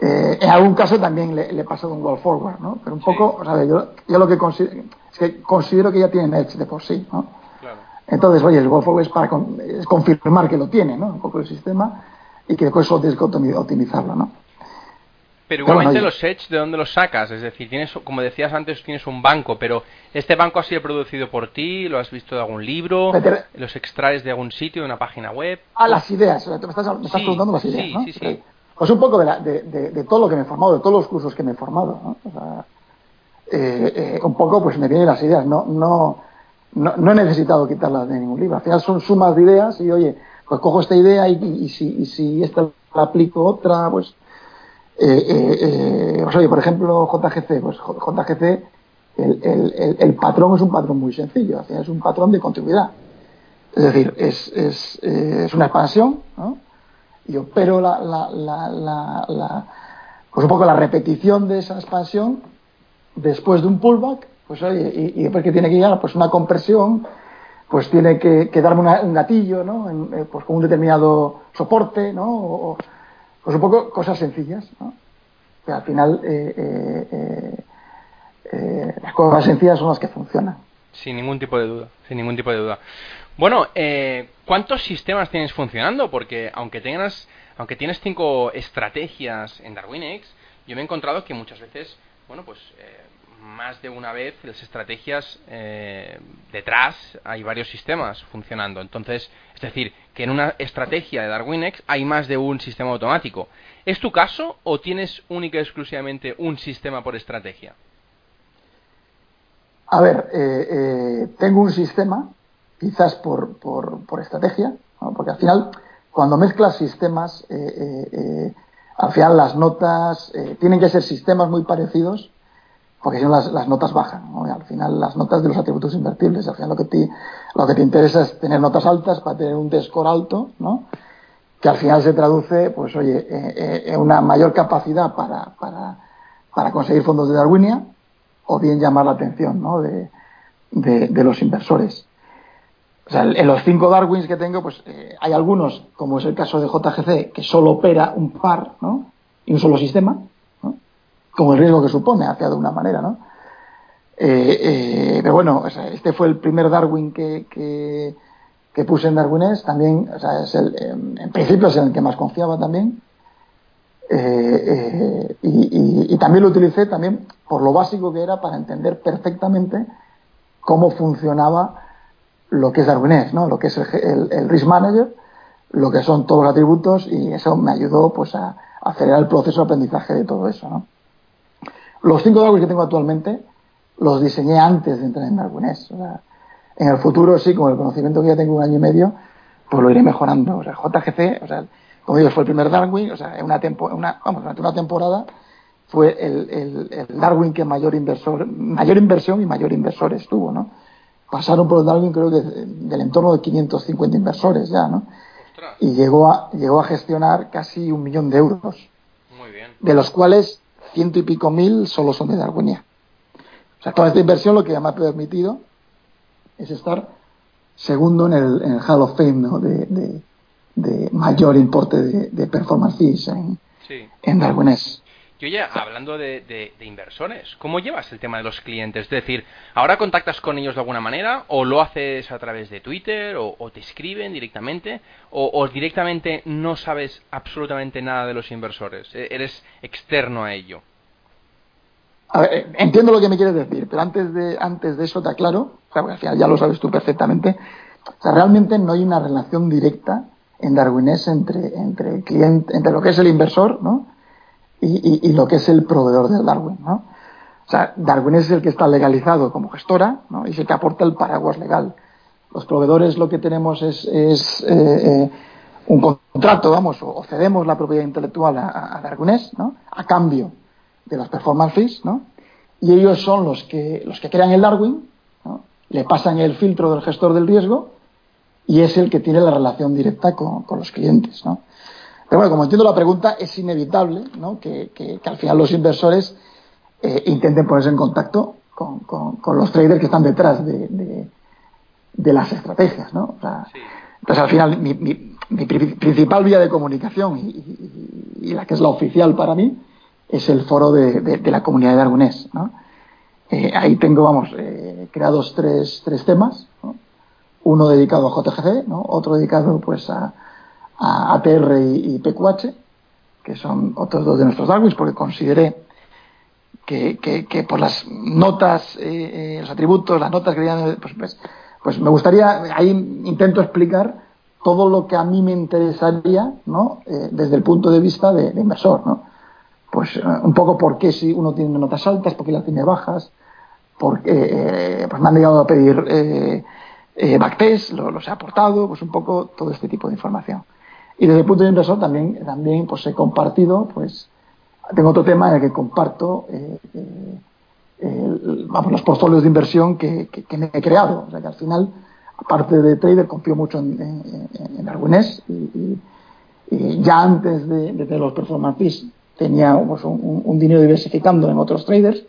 Speaker 2: eh, en algún caso también le, he pasado un wall forward, ¿no? Pero un poco, o sea, yo, yo, lo que considero, es que considero que ya tiene edge de por sí, ¿no? Entonces, oye, el forward es para confirmar que lo tiene, ¿no? Un poco el sistema y que después solo tienes que optimizarlo, ¿no?
Speaker 1: Pero igualmente los edge, ¿de dónde los sacas? Es decir, tienes, como decías antes, tienes un banco, pero ¿este banco ha sido producido por ti? ¿Lo has visto de algún libro? ¿Los extraes de algún sitio, de una página web?
Speaker 2: Ah, las ideas. Me estás, me estás preguntando las ideas, sí, Sí, sí, pues un poco de, todo lo que me he formado, de todos los cursos que me he formado. ¿no? O sea, eh, eh, un poco pues me vienen las ideas. No, no, no, he necesitado quitarlas de ningún libro. Al final son sumas de ideas y oye, pues cojo esta idea y, si, y si esta la aplico otra, pues, eh, pues oye, por ejemplo, JGC, pues JGC, el, el, patrón es un patrón muy sencillo, es un patrón de continuidad. Es decir, es, es, una expansión, ¿no? y opero la, la, la, la, pues un poco la repetición de esa expansión después de un pullback, pues oye, y, después que tiene que llegar pues una compresión, pues tiene que, darme un gatillo, ¿no? Eh, pues con un determinado soporte, ¿no? O, pues un poco cosas sencillas, ¿no? Que al final eh, eh, las cosas sencillas son las que funcionan.
Speaker 1: Sin ningún tipo de duda, sin ningún tipo de duda. Bueno, ¿cuántos sistemas tienes funcionando? Porque aunque tengas, aunque tienes cinco estrategias en DarwinX, yo me he encontrado que muchas veces, bueno, pues más de una vez las estrategias eh, detrás hay varios sistemas funcionando. Entonces, es decir, que en una estrategia de DarwinX hay más de un sistema automático. ¿Es tu caso o tienes única y exclusivamente un sistema por estrategia?
Speaker 2: A ver, tengo un sistema quizás por, por, estrategia, porque al final, cuando mezclas sistemas, eh, eh, eh, al final las notas tienen que ser sistemas muy parecidos, porque si no las, notas bajan. Al final, las notas de los atributos invertibles, al final lo que, te, lo que te interesa es tener notas altas para tener un descore alto, ¿no? que al final se traduce, pues oye, en una mayor capacidad para, para, para conseguir fondos de Darwinia o bien llamar la atención ¿no? de, de los inversores. O sea, en los cinco Darwins que tengo, pues eh, hay algunos, como es el caso de JGC, que solo opera un par, ¿no? Y un solo sistema, Como el riesgo que supone, hacia de una manera, ¿no? Eh, eh, pero bueno, este fue el primer Darwin que, que, puse en Darwines, también, o sea, es el, en principio es el que más confiaba también. y, y también lo utilicé también por lo básico que era para entender perfectamente cómo funcionaba lo que es Darwinés, ¿no? lo que es el, Risk Manager, lo que son todos los atributos y eso me ayudó pues a, acelerar el proceso de aprendizaje de todo eso. ¿no? Los cinco Darwins que tengo actualmente los diseñé antes de entrar en Darwinés. O sea, en el futuro sí, con el conocimiento que ya tengo un año y medio, pues lo iré mejorando. O sea, JGC, o sea, como digo, fue el primer Darwin, o sea, en una, una vamos, durante una temporada fue el, el, el, Darwin que mayor inversor, mayor inversión y mayor inversores tuvo, ¿no? pasaron por Darwin creo que del entorno de 550 inversores ya, ¿no? Y llegó a, llegó a gestionar casi un millón de euros. Muy bien. De los cuales ciento y pico mil solo son de Darwinia. O sea, toda esta inversión lo que me ha permitido es estar segundo en el, en el Hall of Fame ¿no? de, de mayor importe de, performance fees en, sí. en
Speaker 1: oye, hablando de, inversores, ¿cómo llevas el tema de los clientes? Es decir, ¿ahora contactas con ellos de alguna manera? ¿O lo haces a través de Twitter? ¿O, te escriben directamente? O, directamente no sabes absolutamente nada de los inversores? E, ¿Eres externo a ello?
Speaker 2: A ver, eh, entiendo lo que me quieres decir, pero antes de, antes de eso te aclaro, o sea, al final ya lo sabes tú perfectamente, o sea, realmente no hay una relación directa en Darwinés entre, entre, cliente, entre lo que es el inversor, ¿no? Y, lo que es el proveedor de Darwin. ¿no? O sea, Darwin es el que está legalizado como gestora ¿no? y es el que aporta el paraguas legal. Los proveedores lo que tenemos es, es eh, eh, un contrato, vamos, o cedemos la propiedad intelectual a, a Darwinés, ¿no? A cambio de las performance fees, ¿no? Y ellos son los que, los que crean el Darwin, ¿no? le pasan el filtro del gestor del riesgo y es el que tiene la relación directa con, con los clientes, ¿no? Pero bueno, como entiendo la pregunta, es inevitable ¿no? que, que, al final los inversores eh, intenten ponerse en contacto con, con, los traders que están detrás de, de, las estrategias. ¿no? O sea, Entonces, al final, mi, mi, principal vía de comunicación y, y, la que es la oficial para mí es el foro de, la comunidad de Aragonés. ¿no? Eh, ahí tengo, vamos, eh, creados tres, tres temas. ¿no? Uno dedicado a JGC, ¿no? otro dedicado pues a a ATR y, PQH, que son otros dos de nuestros Darwins, porque consideré que, que, por las notas, eh, eh, los atributos, las notas que pues, pues, pues, me gustaría, ahí intento explicar todo lo que a mí me interesaría, ¿no? Eh, desde el punto de vista de, inversor, ¿no? Pues un poco por qué si uno tiene notas altas, por qué las tiene bajas, porque pues me han llegado a pedir eh, backtest, los he aportado, pues un poco todo este tipo de información. Y desde el punto de inversor también, también pues he compartido, pues tengo otro tema en el que comparto eh, eh, vamos, los portfolios de inversión que, que, me he creado. O sea que al final, aparte de trader, confío mucho en, en, en y, ya antes de, de, los performance fees tenía pues, un, un, dinero diversificando en otros traders,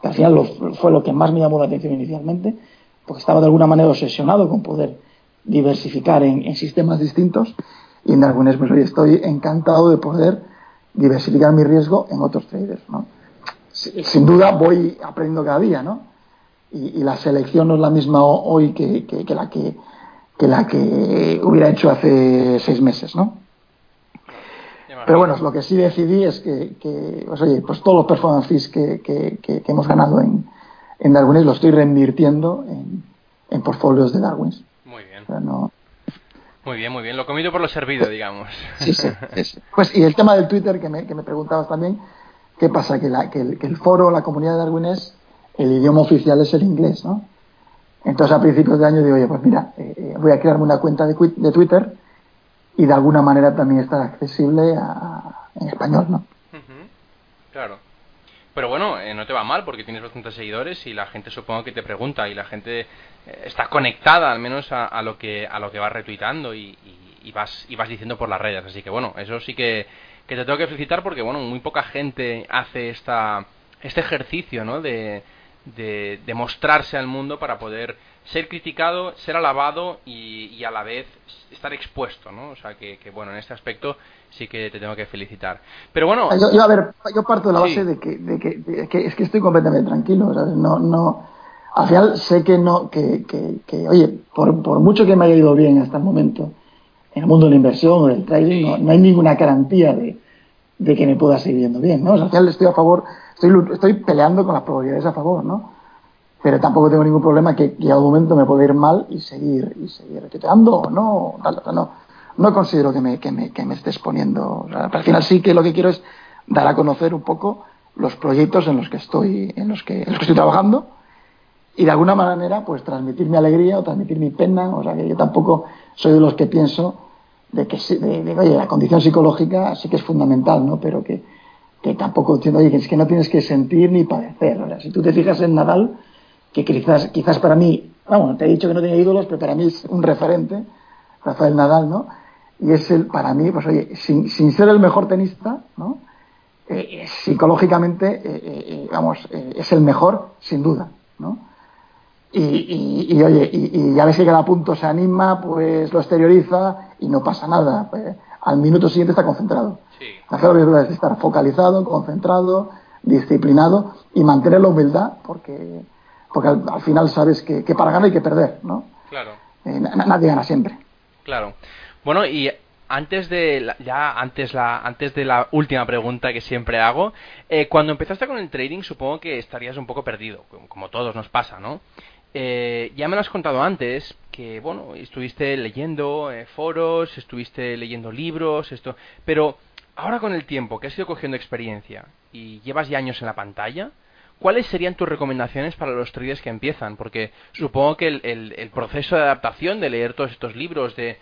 Speaker 2: que al final fue lo que más me llamó la atención inicialmente, porque estaba de alguna manera obsesionado con poder diversificar en, en sistemas distintos y en algunos pues hoy estoy encantado de poder diversificar mi riesgo en otros traders, ¿no? Sin duda voy aprendiendo cada día, ¿no? Y, la selección no es la misma hoy que, que, la que, que la que hubiera hecho hace seis meses, ¿no? Pero bueno, lo que sí decidí es que, que pues oye, pues todos los performance fees que, que, hemos ganado en, en Darwin lo estoy reinvirtiendo en, en portfolios de Darwin.
Speaker 1: Muy bien. no, muy bien, muy bien. Lo comido por lo servido, digamos.
Speaker 2: Sí, sí. Pues, y el tema del Twitter que me, que me preguntabas también, ¿qué pasa? Que, la, que, el, que el foro, la comunidad de Darwin es, el idioma oficial es el inglés, ¿no? Entonces a principios de año digo, oye, pues mira, eh, eh, voy a crearme una cuenta de, de, Twitter y de alguna manera también estar accesible a, en español, ¿no?
Speaker 1: Claro. Pero bueno, eh, no te va mal porque tienes bastantes seguidores y la gente supongo que te pregunta y la gente eh, está conectada al menos a, lo que a lo que vas retuitando y, vas y vas diciendo por las redes. Así que bueno eso sí que, que te tengo que felicitar porque bueno muy poca gente hace esta este ejercicio no de, de, mostrarse al mundo para poder ser criticado ser alabado y, a la vez estar expuesto no o sea que, bueno en este aspecto sí que te tengo que felicitar pero bueno
Speaker 2: yo, a ver yo parto de la base de, que, de, que, es que estoy completamente tranquilo no no al final sé que no, que, que, oye, por, por, mucho que me haya ido bien hasta el momento en el mundo de la inversión o del trading, no, hay ninguna garantía de, de, que me pueda seguir yendo bien, ¿no? O sea, al final estoy a favor, estoy, estoy peleando con las probabilidades a favor, ¿no? Pero tampoco tengo ningún problema que, que a un momento me pueda ir mal y seguir, y seguir retuiteando no, tal, no. No considero que me, que me, que me esté exponiendo. O sea, al final sí que lo que quiero es dar a conocer un poco los proyectos en los que estoy, en los que, en los que estoy trabajando y de alguna manera pues transmitir mi alegría o transmitir mi pena, o sea que yo tampoco soy de los que pienso de que de, oye, la condición psicológica sí que es fundamental, ¿no? Pero que, que tampoco entiendo, oye, que es que no tienes que sentir ni padecer. O sea, si tú te fijas en Nadal, que quizás, quizás para mí, vamos, te he dicho que no tenía ídolos, pero para mí es un referente, Rafael Nadal, ¿no? Y es el, para mí, pues oye, sin, sin ser el mejor tenista, ¿no? Eh, psicológicamente, eh, eh, vamos, es el mejor, sin duda, ¿no? y, y, oye, y, ya ves que cada punto se anima, pues lo exterioriza y no pasa nada. Pues, al minuto siguiente está concentrado.
Speaker 1: Sí.
Speaker 2: La clave es estar focalizado, concentrado, disciplinado y mantener la humildad porque, porque al, final sabes que, para ganar hay que perder, ¿no?
Speaker 1: Claro.
Speaker 2: Eh, nadie gana siempre.
Speaker 1: Claro. Bueno, y antes de la, ya antes la antes de la última pregunta que siempre hago eh, cuando empezaste con el trading supongo que estarías un poco perdido como todos nos pasa no eh, ya me lo has contado antes que bueno estuviste leyendo eh, foros estuviste leyendo libros esto pero ahora con el tiempo que has ido cogiendo experiencia y llevas ya años en la pantalla ¿cuáles serían tus recomendaciones para los traders que empiezan? Porque supongo que el, proceso de adaptación de leer todos estos libros, de,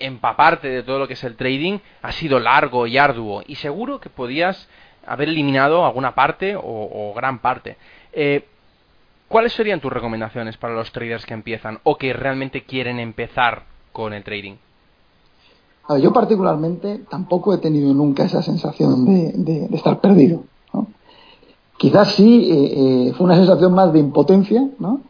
Speaker 1: empaparte de todo lo que es el trading ha sido largo y arduo y seguro que podías haber eliminado alguna parte o, gran parte. Eh, ¿Cuáles serían tus recomendaciones para los traders que empiezan o que realmente quieren empezar con el trading?
Speaker 2: yo particularmente tampoco he tenido nunca esa sensación de, estar perdido. Quizás sí eh, eh, fue una sensación más de impotencia, ¿no?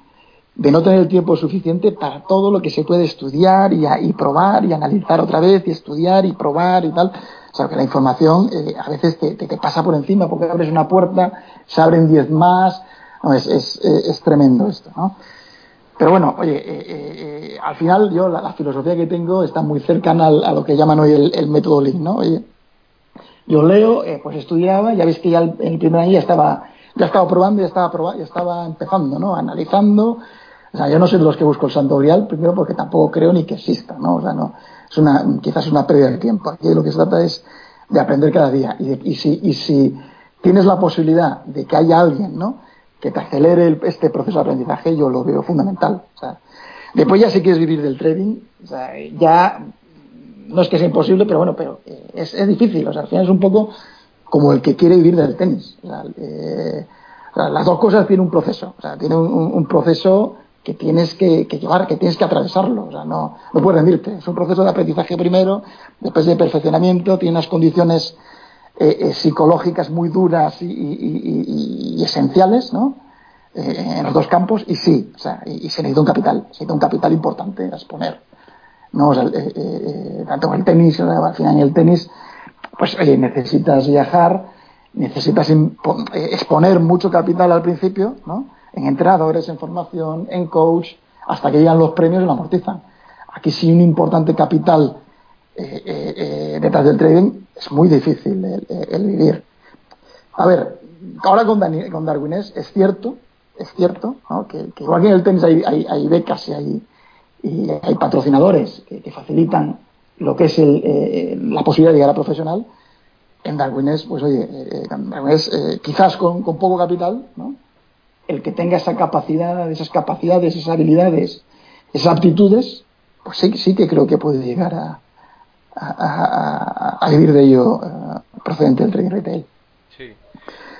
Speaker 2: de no tener el tiempo suficiente para todo lo que se puede estudiar y, probar y analizar otra vez y estudiar y probar y tal. O sea, que la información eh, a veces te, pasa por encima porque abres una puerta, se abren diez más. es, es, tremendo esto, ¿no? Pero bueno, oye, eh, eh, al final yo la, filosofía que tengo está muy cercana a lo que llaman hoy el, método Lean, ¿no? Oye, yo leo, pues estudiaba, ya ves que ya en el primer año ya estaba, ya estaba probando, ya estaba, probando, ya estaba empezando, ¿no? Analizando, o sea, yo no soy de los que busco el santo grial, primero porque tampoco creo ni que exista, ¿no? O sea, no, es una, quizás es una pérdida de tiempo. Aquí lo que se trata es de aprender cada día. Y, si, y si tienes la posibilidad de que haya alguien, ¿no? Que te acelere este proceso de aprendizaje, yo lo veo fundamental. O sea, después ya si quieres vivir del trading, o sea, ya no es que sea imposible, pero bueno, pero eh, es, es, difícil. O sea, al final es un poco como el que quiere vivir del tenis. Eh, las dos cosas tienen un proceso. O sea, tiene un, proceso que tienes que, llevar, que tienes que atravesarlo. O sea, no, no puedes rendirte. Es un proceso de aprendizaje primero, después de perfeccionamiento, tiene unas condiciones eh, eh, psicológicas muy duras y, esenciales, ¿no? En los dos campos, y sí, o sea, y, se necesita un capital, se necesita un capital importante a exponer. ¿No? Sea, tanto en el tenis, al final el tenis, pues oye, necesitas viajar, necesitas exponer mucho capital al principio, ¿no? en entrenadores, en formación, en coach, hasta que llegan los premios y lo amortizan. Aquí sí un importante capital eh, eh, eh, detrás del trading es muy difícil el, vivir. A ver, ahora con, con Darwinés es cierto, es cierto, que, igual que en el tenis hay, becas y hay, y hay patrocinadores que, facilitan lo que es la posibilidad de llegar a profesional, en Darwinés, pues oye, Darwinés, quizás con, con, poco capital, ¿no? el que tenga esa capacidad, esas capacidades, esas habilidades, esas aptitudes, pues sí, sí que creo que puede llegar a, a, vivir de ello eh, procedente del trading retail.
Speaker 1: Sí.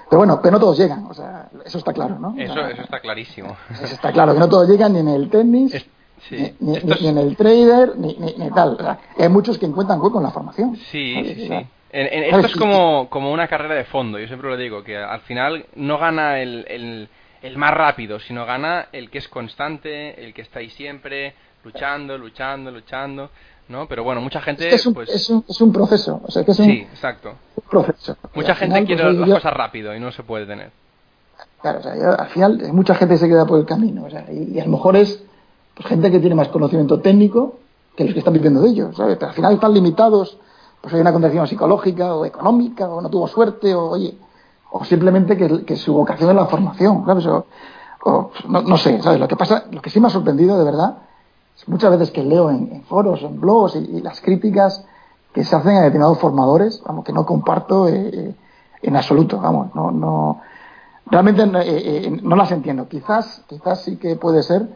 Speaker 2: Pero bueno, pero no todos llegan, o sea, eso está claro, ¿no?
Speaker 1: Eso, eso está clarísimo.
Speaker 2: Eso está claro, que no todos llegan ni en el tenis, ni, en el trader, ni, ni, tal. hay muchos que encuentran hueco en la formación.
Speaker 1: Sí, sí, sí. esto es como, como una carrera de fondo, yo siempre lo digo, que al final no gana el el más rápido, sino gana el que es constante, el que está ahí siempre, luchando, luchando, luchando, ¿no? Pero bueno, mucha gente...
Speaker 2: Es, un,
Speaker 1: pues...
Speaker 2: es, un, es un proceso, o sea, que es un,
Speaker 1: sí, exacto.
Speaker 2: proceso.
Speaker 1: Mucha gente quiere pues, las cosas rápido y no se puede tener.
Speaker 2: Claro, o sea, al final mucha gente se queda por el camino, o sea, y, a lo mejor es pues, gente que tiene más conocimiento técnico que los que están viviendo de ello, ¿sabes? Pero al final están limitados, pues hay una condición psicológica o económica, o no tuvo suerte, o oye, o simplemente que, su vocación es la formación, ¿sabes? O, no, sé, ¿sabes? Lo que pasa, lo que sí me ha sorprendido de verdad, es muchas veces que leo en, foros, en blogs y, las críticas que se hacen a determinados formadores, vamos, que no comparto eh, eh, en absoluto, vamos, no, no, realmente eh, no las entiendo. Quizás, quizás sí que puede ser,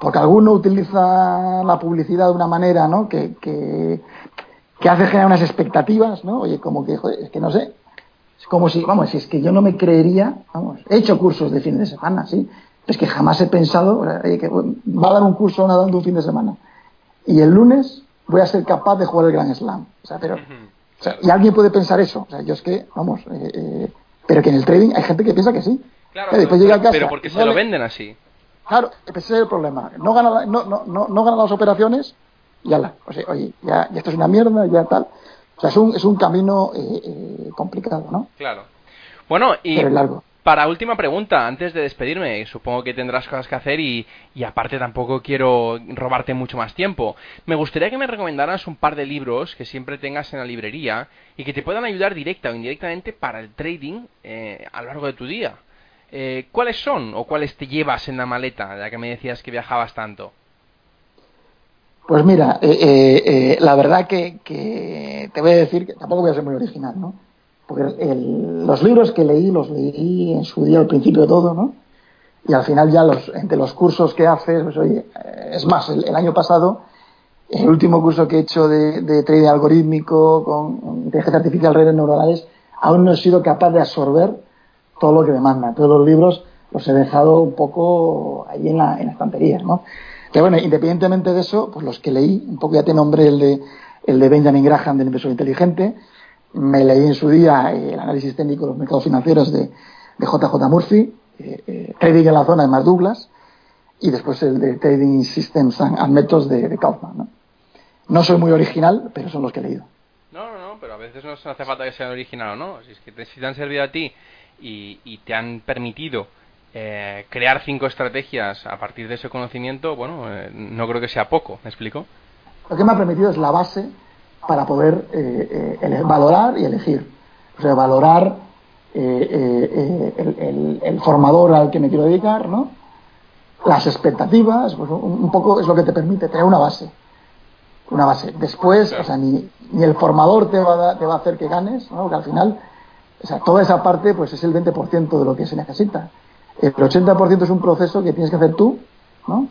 Speaker 2: porque alguno utiliza la publicidad de una manera, ¿no? Que, que, que hace generar unas expectativas, ¿no? Oye, como que, joder, es que no sé, es como si, vamos, si es que yo no me creería, vamos, he hecho cursos de fin de semana, sí, es que jamás he pensado, que va a dar un curso nadando un fin de semana. Y el lunes voy a ser capaz de jugar el Gran Slam. O sea, pero, y alguien puede pensar eso. O sea, yo es que, vamos, eh, eh, pero que en el trading hay gente que piensa que sí.
Speaker 1: Claro, después llega a casa, pero porque se lo venden así.
Speaker 2: Claro, ese es el problema. No gana, no, no, no, no gana las operaciones ya la, oye, ya, esto es una mierda, ya tal. O sea, es un, es un camino eh, eh, complicado, ¿no?
Speaker 1: Claro. Bueno, y
Speaker 2: Pero es largo.
Speaker 1: para última pregunta, antes de despedirme, supongo que tendrás cosas que hacer y, y aparte tampoco quiero robarte mucho más tiempo. Me gustaría que me recomendaras un par de libros que siempre tengas en la librería y que te puedan ayudar directa o indirectamente para el trading eh, a lo largo de tu día. Eh, ¿Cuáles son o cuáles te llevas en la maleta, ya que me decías que viajabas tanto?
Speaker 2: Pues mira, eh, eh, la verdad que, que, te voy a decir que tampoco voy a ser muy original, ¿no? Porque los libros que leí, los leí en su día al principio de todo, ¿no? Y al final ya los, entre los cursos que haces, pues es más, el, el año pasado, el último curso que he hecho de, de trading algorítmico con inteligencia artificial, redes neuronales, aún no he sido capaz de absorber todo lo que demanda. Todos los libros los he dejado un poco ahí en la, en la estantería, ¿no? Pero bueno, independientemente de eso, pues los que leí, un poco ya te nombré el de, el de Benjamin Graham del inversor inteligente, me leí en su día eh, el análisis técnico de los mercados financieros de, de JJ Murphy, eh, eh, Trading en la zona de Mark Douglas, y después el de Trading Systems and, and Methods de, de Kaufman. ¿no? no soy muy original, pero son los que he leído.
Speaker 1: No, no, no, pero a veces no hace falta que sean original o no. Si es que te, si te han servido a ti y, y te han permitido eh, crear cinco estrategias a partir de ese conocimiento, bueno, eh, no creo que sea poco, ¿me explico?
Speaker 2: Lo que me ha permitido es la base para poder eh, eh, valorar y elegir. O sea, valorar eh, el, el, el, formador al que me quiero dedicar, ¿no? Las expectativas, pues un, un, poco es lo que te permite tener una base. Una base. Después, claro. o sea, ni, ni, el formador te va, a, te va a hacer que ganes, ¿no? Porque al final, o toda esa parte, pues es el 20% de lo que se necesita. El 80% es un proceso que tienes que hacer tú, ¿no?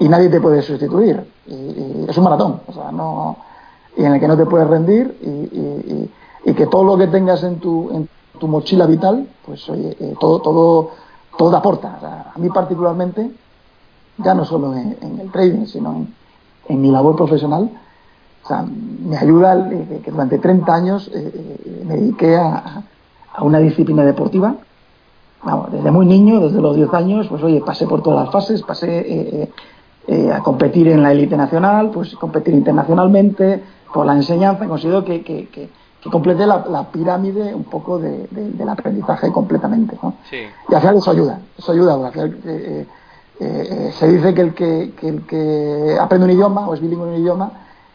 Speaker 2: Y nadie te puede sustituir. Es un maratón, o sea, no, y en el que no te puedes rendir y, que todo lo que tengas en tu, en tu mochila vital, pues oye, eh, todo, todo, todo aporta. O a mí particularmente, ya no solo en, el trading, sino en, en, mi labor profesional, me ayuda eh, que durante 30 años eh, me dediqué a, a una disciplina deportiva vamos, desde muy niño, desde los 10 años, pues oye, pasé por todas las fases, pasé eh, eh, a competir en la élite nacional, pues competir internacionalmente, por la enseñanza, conseguido que, que, que, que complete la, la, pirámide un poco de, de, del aprendizaje completamente, ¿no?
Speaker 1: Sí.
Speaker 2: Y al final eso ayuda, eso ayuda, porque al final, eh, eh, se dice que el que, que el que aprende un idioma o es bilingüe en un idioma,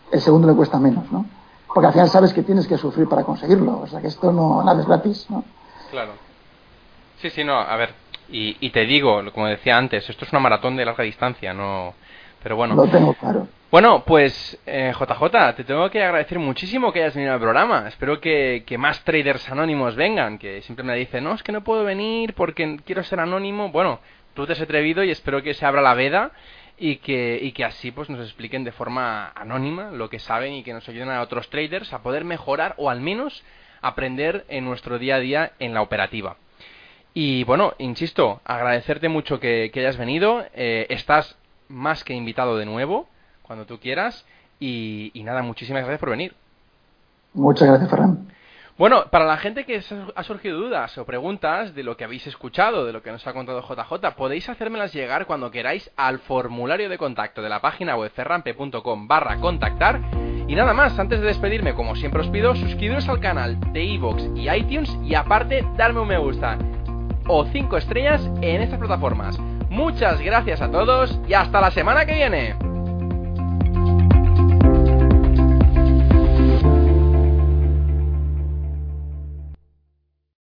Speaker 2: el segundo le cuesta menos, ¿no? Porque al final sabes que tienes que sufrir para conseguirlo, o sea que esto no, nada es gratis, ¿no?
Speaker 1: Claro. Sí, sí, no, a ver, y, y, te digo, como decía antes, esto es una maratón de larga distancia, no... Pero bueno.
Speaker 2: Lo tengo claro.
Speaker 1: Bueno, pues eh, JJ, te tengo que agradecer muchísimo que hayas venido al programa. Espero que, que, más traders anónimos vengan, que siempre me dicen, no, es que no puedo venir porque quiero ser anónimo. Bueno, tú te has atrevido y espero que se abra la veda y que, y que así pues nos expliquen de forma anónima lo que saben y que nos ayuden a otros traders a poder mejorar o al menos aprender en nuestro día a día en la operativa. Y bueno, insisto, agradecerte mucho que, hayas venido. Eh, estás más que invitado de nuevo, cuando tú quieras. Y, y, nada, muchísimas gracias por venir.
Speaker 2: Muchas gracias, Ferran.
Speaker 1: Bueno, para la gente que ha surgido dudas o preguntas de lo que habéis escuchado, de lo que nos ha contado JJ, podéis hacérmelas llegar cuando queráis al formulario de contacto de la página web ferrampe.com barra contactar. Y nada más, antes de despedirme, como siempre os pido, suscribiros al canal de iVoox y iTunes y aparte darme un me gusta o 5 estrellas en estas plataformas. Muchas gracias a todos y hasta la semana que viene.